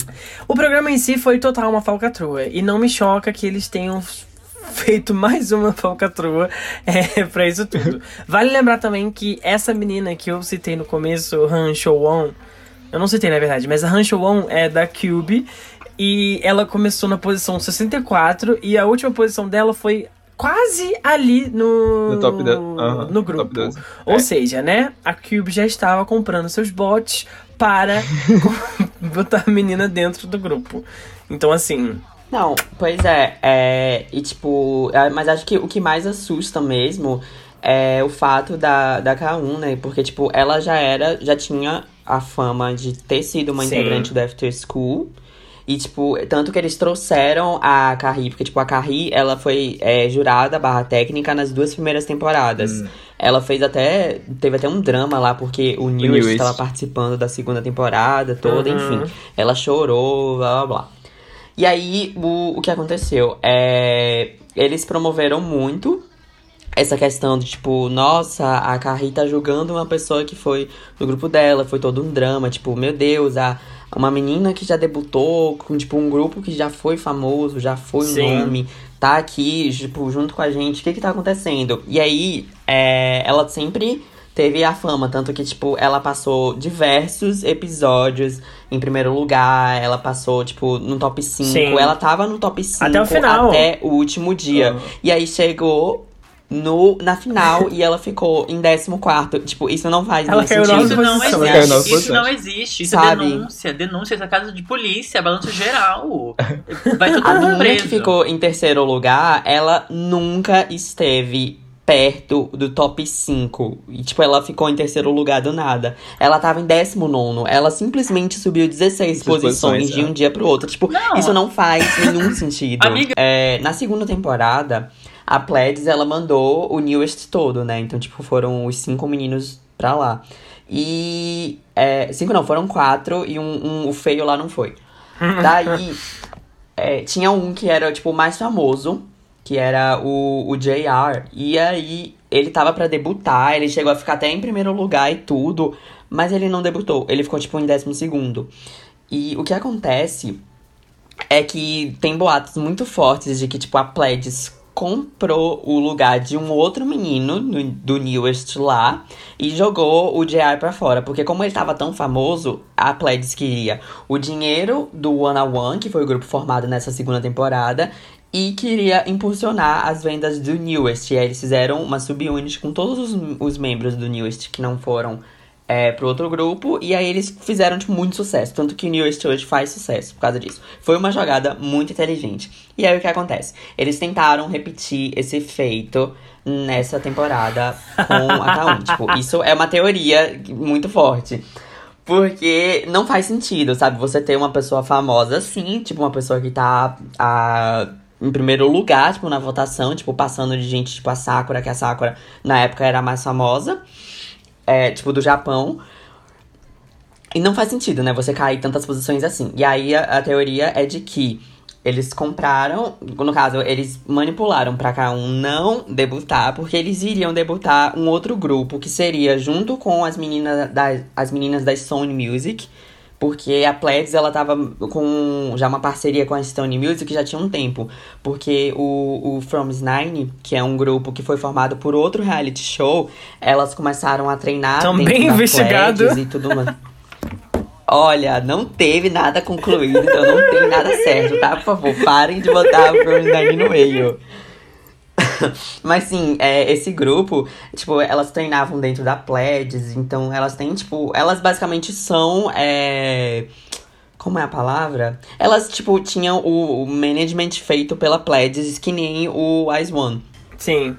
o programa em si foi total uma falcatrua. E não me choca que eles tenham <laughs> feito mais uma falcatrua <laughs> é, pra isso tudo. Vale lembrar também que essa menina que eu citei no começo, Han Showon, eu não citei na verdade, mas a Han Showon é da Cube e ela começou na posição 64 e a última posição dela foi quase ali no, No top de- aham, no top grupo. 12. Ou É. seja, né, a Cube já estava comprando seus bots para <laughs> botar a menina dentro do grupo. Então, assim, Não, pois é, é. E tipo, é, mas acho que o que mais assusta mesmo é o fato da, da K1, né? Porque, tipo, ela já era, já tinha a fama de ter sido uma Sim. integrante do After School. E, tipo, tanto que eles trouxeram a Carrie, porque, tipo, a Carrie, ela foi é, jurada barra técnica nas duas primeiras temporadas. Ela fez até. Teve até um drama lá, porque o Newest. estava participando da segunda temporada toda, Uhum. enfim. Ela chorou, blá blá blá. E aí, o, o que aconteceu? É, eles promoveram muito essa questão de, tipo, nossa, a Carrie tá julgando uma pessoa que foi no grupo dela, foi todo um drama, tipo, meu Deus, a, uma menina que já debutou com, tipo, um grupo que já foi famoso, já foi um nome, tá aqui, tipo, junto com a gente, o que que tá acontecendo? E aí, é, ela sempre teve a fama, tanto que, tipo, ela passou diversos episódios em primeiro lugar, ela passou, tipo, no top 5, Sim. ela tava no top 5 Até o final. até o último dia. E aí chegou no, na final e ela ficou em 14. Tipo, isso não faz Ela caiu sentido. Isso não existe. Isso não existe. Isso Sabe? é denúncia. Denúncia, isso é caso de polícia, balanço geral. Vai todo A mundo menina preso. que ficou em terceiro lugar, ela nunca esteve perto do top 5. E, tipo, ela ficou em terceiro lugar do nada. Ela tava em 19. Ela simplesmente subiu 16 posições, posições, de é. um dia pro outro. Tipo, Não. isso não faz nenhum sentido. Amiga- É, na segunda temporada, a Pledis, ela mandou o Newest todo, né? Então, tipo, foram os cinco meninos pra lá. E. É, cinco não, foram quatro e um, um- o feio lá não foi. <laughs> Daí. é, tinha um que era, tipo, o mais famoso, que era o, o JR. E aí, ele tava pra debutar, ele chegou a ficar até em primeiro lugar e tudo, mas ele não debutou, ele ficou, tipo, em décimo segundo. E o que acontece é que tem boatos muito fortes de que, tipo, a Pledis comprou o lugar de um outro menino no- do Newest lá e jogou o JR pra fora. Porque como ele tava tão famoso, a Pledis queria o dinheiro do One on One, que foi o grupo formado nessa segunda temporada, e queria impulsionar as vendas do Newest. E aí eles fizeram uma subunit com todos os, os membros do Newest que não foram é, pro outro grupo. E aí eles fizeram, tipo, muito sucesso. Tanto que o Newest hoje faz sucesso por causa disso. Foi uma jogada muito inteligente. E aí o que acontece? Eles tentaram repetir esse feito nessa temporada com a K1. <laughs> tipo, isso é uma teoria muito forte. Porque não faz sentido, sabe? Você ter uma pessoa famosa assim, tipo, uma pessoa que tá a, em primeiro lugar, tipo, na votação, tipo, passando de gente, tipo, a Sakura, que a Sakura na época era a mais famosa, é, tipo, do Japão. E não faz sentido, né? Você cair tantas posições assim. E aí a, a teoria é de que eles compraram, no caso, eles manipularam pra K1 não debutar, porque eles iriam debutar um outro grupo que seria junto com as meninas da, as meninas da Stone Music, porque a Pledis ela tava com já uma parceria com a Stone Music já tinha um tempo, porque o, o From Nine, que é um grupo que foi formado por outro reality show, elas começaram a treinar Também investigado. E tudo mais. Olha, não teve nada concluído, então não tem nada certo, tá? Por favor, parem de botar o From Nine no meio. <laughs> Mas sim, é, esse grupo, tipo, elas treinavam dentro da Pledges, então elas têm, tipo, elas basicamente são. É, como é a palavra? Elas, tipo, tinham o, o management feito pela Pledges, que nem o Ice One. Sim.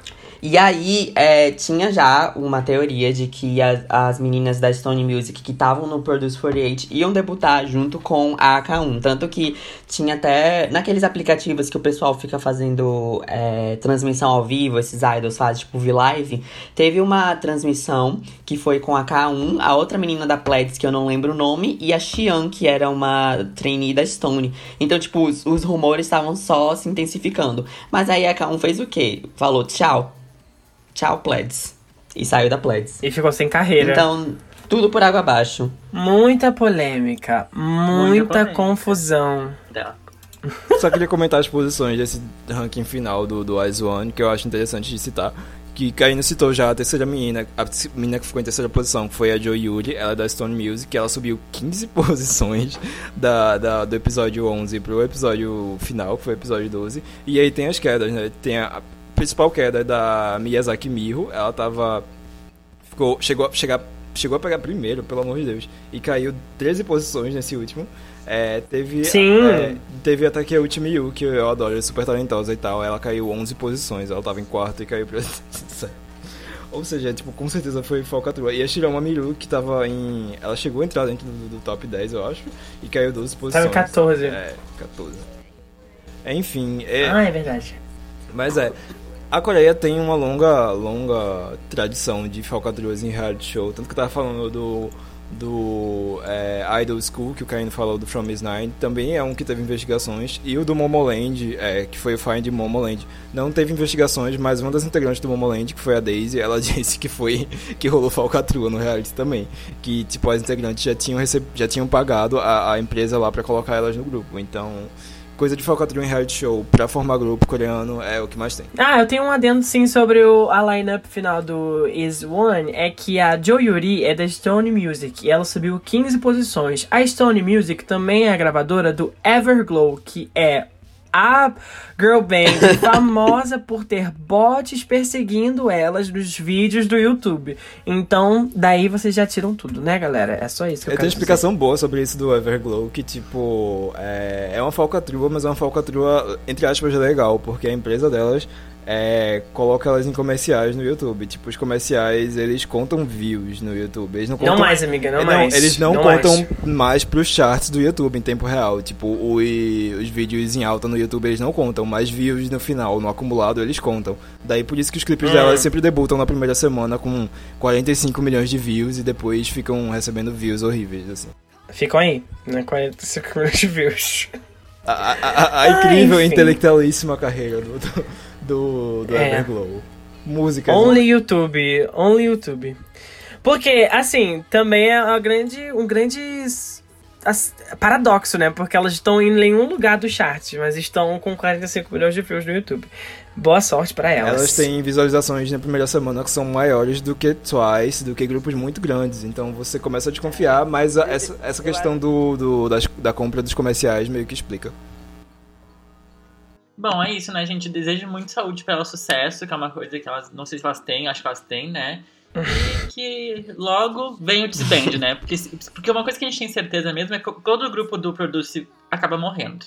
E aí, é, tinha já uma teoria de que as, as meninas da Stone Music que estavam no Produce 48 iam debutar junto com a AK1. Tanto que tinha até naqueles aplicativos que o pessoal fica fazendo é, transmissão ao vivo, esses idols fazem tipo V-Live. Teve uma transmissão que foi com a K1, a outra menina da Pledis, que eu não lembro o nome, e a Xian, que era uma trainee da Stone. Então, tipo, os, os rumores estavam só se intensificando. Mas aí a K1 fez o quê? Falou tchau. Tchau, Pleds. E saiu da Pleds. E ficou sem carreira. Então, tudo por água abaixo. Muita polêmica, muita, polêmica. confusão. Dela. <laughs> Só queria comentar as posições desse ranking final do, do Ice One, que eu acho interessante de citar. Que Karina citou já a terceira menina, a menina que ficou em terceira posição, que foi a Joe Yuri, ela é da Stone Music, ela subiu 15 <laughs> posições da, da- do episódio 11 pro episódio final, que foi o episódio 12. E aí tem as quedas, né? Tem a principal queda é da Miyazaki Miho, ela tava. Ficou, chegou, a- chegar, chegou a pegar primeiro, pelo amor de Deus, e caiu 13 posições nesse último. É, teve, Sim. é, teve até que a Ultima Yu, que eu adoro, é super talentosa e tal. Ela caiu 11 posições, ela tava em quarto e caiu pra. <laughs> Ou seja, tipo, com certeza foi falcatrua. E a Shirama Miru, que tava em. Ela chegou a entrar dentro do, do top 10, eu acho, e caiu 12 posições. Tava em 14. É, 14. Enfim, é, Ah, é verdade. mas é. A Coreia tem uma longa, longa tradição de falcatruas em reality show. Tanto que eu tava falando do, do é, Idol School, que o Caio falou do From Is Nine, também é um que teve investigações. E o do Momoland, é, que foi o Find Momoland, não teve investigações, mas uma das integrantes do Momoland, que foi a Daisy, ela <laughs> disse que foi que rolou falcatrua no reality também. Que, tipo, as integrantes já tinham, receb... já tinham pagado a, a empresa lá pra colocar elas no grupo. Então, coisa de falcatrua em reality show pra formar grupo coreano é o que mais tem. Ah, eu tenho um adendo sim sobre o, a lineup final do Is One. É que a Jo Yuri é da Stone Music e ela subiu 15 posições. A Stone Music também é a gravadora do Everglow, que é a girl band <laughs> famosa por ter bots perseguindo elas nos vídeos do YouTube. Então, daí vocês já tiram tudo, né, galera? É só isso que eu, Eu quero tenho explicação boa sobre isso do Everglow, que tipo, é, é uma falcatrua, mas é uma falcatrua, entre aspas, legal, porque a empresa delas é, coloca elas em comerciais no YouTube. Tipo, os comerciais, eles contam views no YouTube. Eles não contam... Não mais, amiga, não, É, mais. eles não, mais. contam mais. pros charts do YouTube em tempo real. Tipo, os, os vídeos em alta no YouTube eles não contam, mas views no final, no acumulado, eles contam. Daí por isso que os clipes Hum. delas sempre debutam na primeira semana com 45 milhões de views e depois ficam recebendo views horríveis, assim. Ficam aí, né? 45 milhões de views. A, a- a- a incrível Ah, e intelectualíssima carreira do, do, do, É. Everglow. Música. Only YouTube, only YouTube. Porque, assim, também é uma grande, um grande paradoxo, né? Porque elas estão em nenhum lugar do chart, mas estão com 45 milhões de views no YouTube. Boa sorte pra elas. Elas têm visualizações na primeira semana que são maiores do que Twice, do que grupos muito grandes. Então você começa a desconfiar, mas a- essa, essa questão do, do- das- da compra dos comerciais meio que explica. Bom, é isso, né? Gente deseja muito saúde para elas, sucesso, que é uma coisa que elas, não sei se elas têm, acho que elas têm, né? E que logo vem o disband, né? Porque, porque uma coisa que a gente tem certeza mesmo é que todo grupo do Produce acaba morrendo.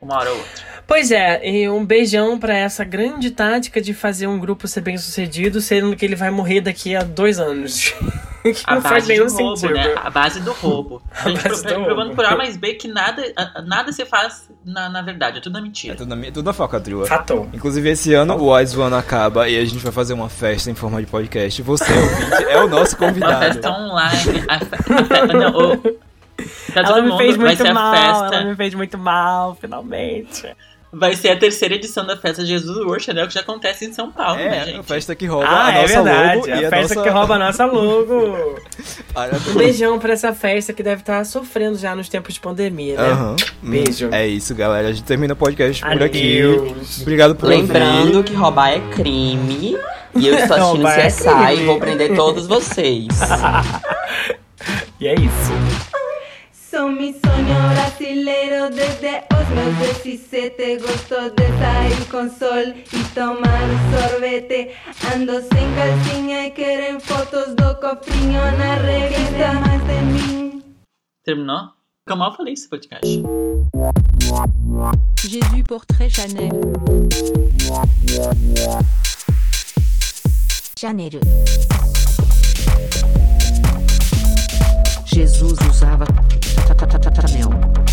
Uma hora ou outra. Pois é, e um beijão pra essa grande tática de fazer um grupo ser bem sucedido, sendo que ele vai morrer daqui a dois anos. <laughs> que A não faz nenhum roubo, sentido. né? A base do roubo. <laughs> A gente base pro- do provando roubo. por A mais B que nada, a- nada se faz na, na verdade, é tudo na É mentira. tudo na, tudo na falcatrua. Fatou. Inclusive, esse ano o Wise One acaba e a gente vai fazer uma festa em forma de podcast. Você, ouvinte, é o nosso <laughs> Uma convidado. festa online. A fe- a fe- não, o- pra Ela todo me mundo, fez muito a mal, festa. ela me fez muito mal, finalmente. Vai ser a terceira edição da festa Jesus World Chanel, que já acontece em São Paulo, né, É, a gente? festa que rouba ah, a é nossa verdade, logo a e a festa nossa... que rouba a nossa logo. <laughs> Um beijão pra essa festa que deve estar sofrendo já nos tempos de pandemia, né? Aham. Beijo. É isso, galera. A gente termina o podcast por aqui. Adeus. Obrigado por Lembrando ouvir. que roubar é crime. E eu estou assistindo é CSI crime. e vou prender todos vocês. <laughs> E é isso. Son mi sueño brasileiro desde os meus 17 Gosto de sair com sol e tomar sorvete Ando sem calcinha e querem fotos do cofrinho na revista Mais de mim Terminou? Como eu falei esse podcast. Jésus Portrait Chanel. Janeiro. Jesus usava Chanel.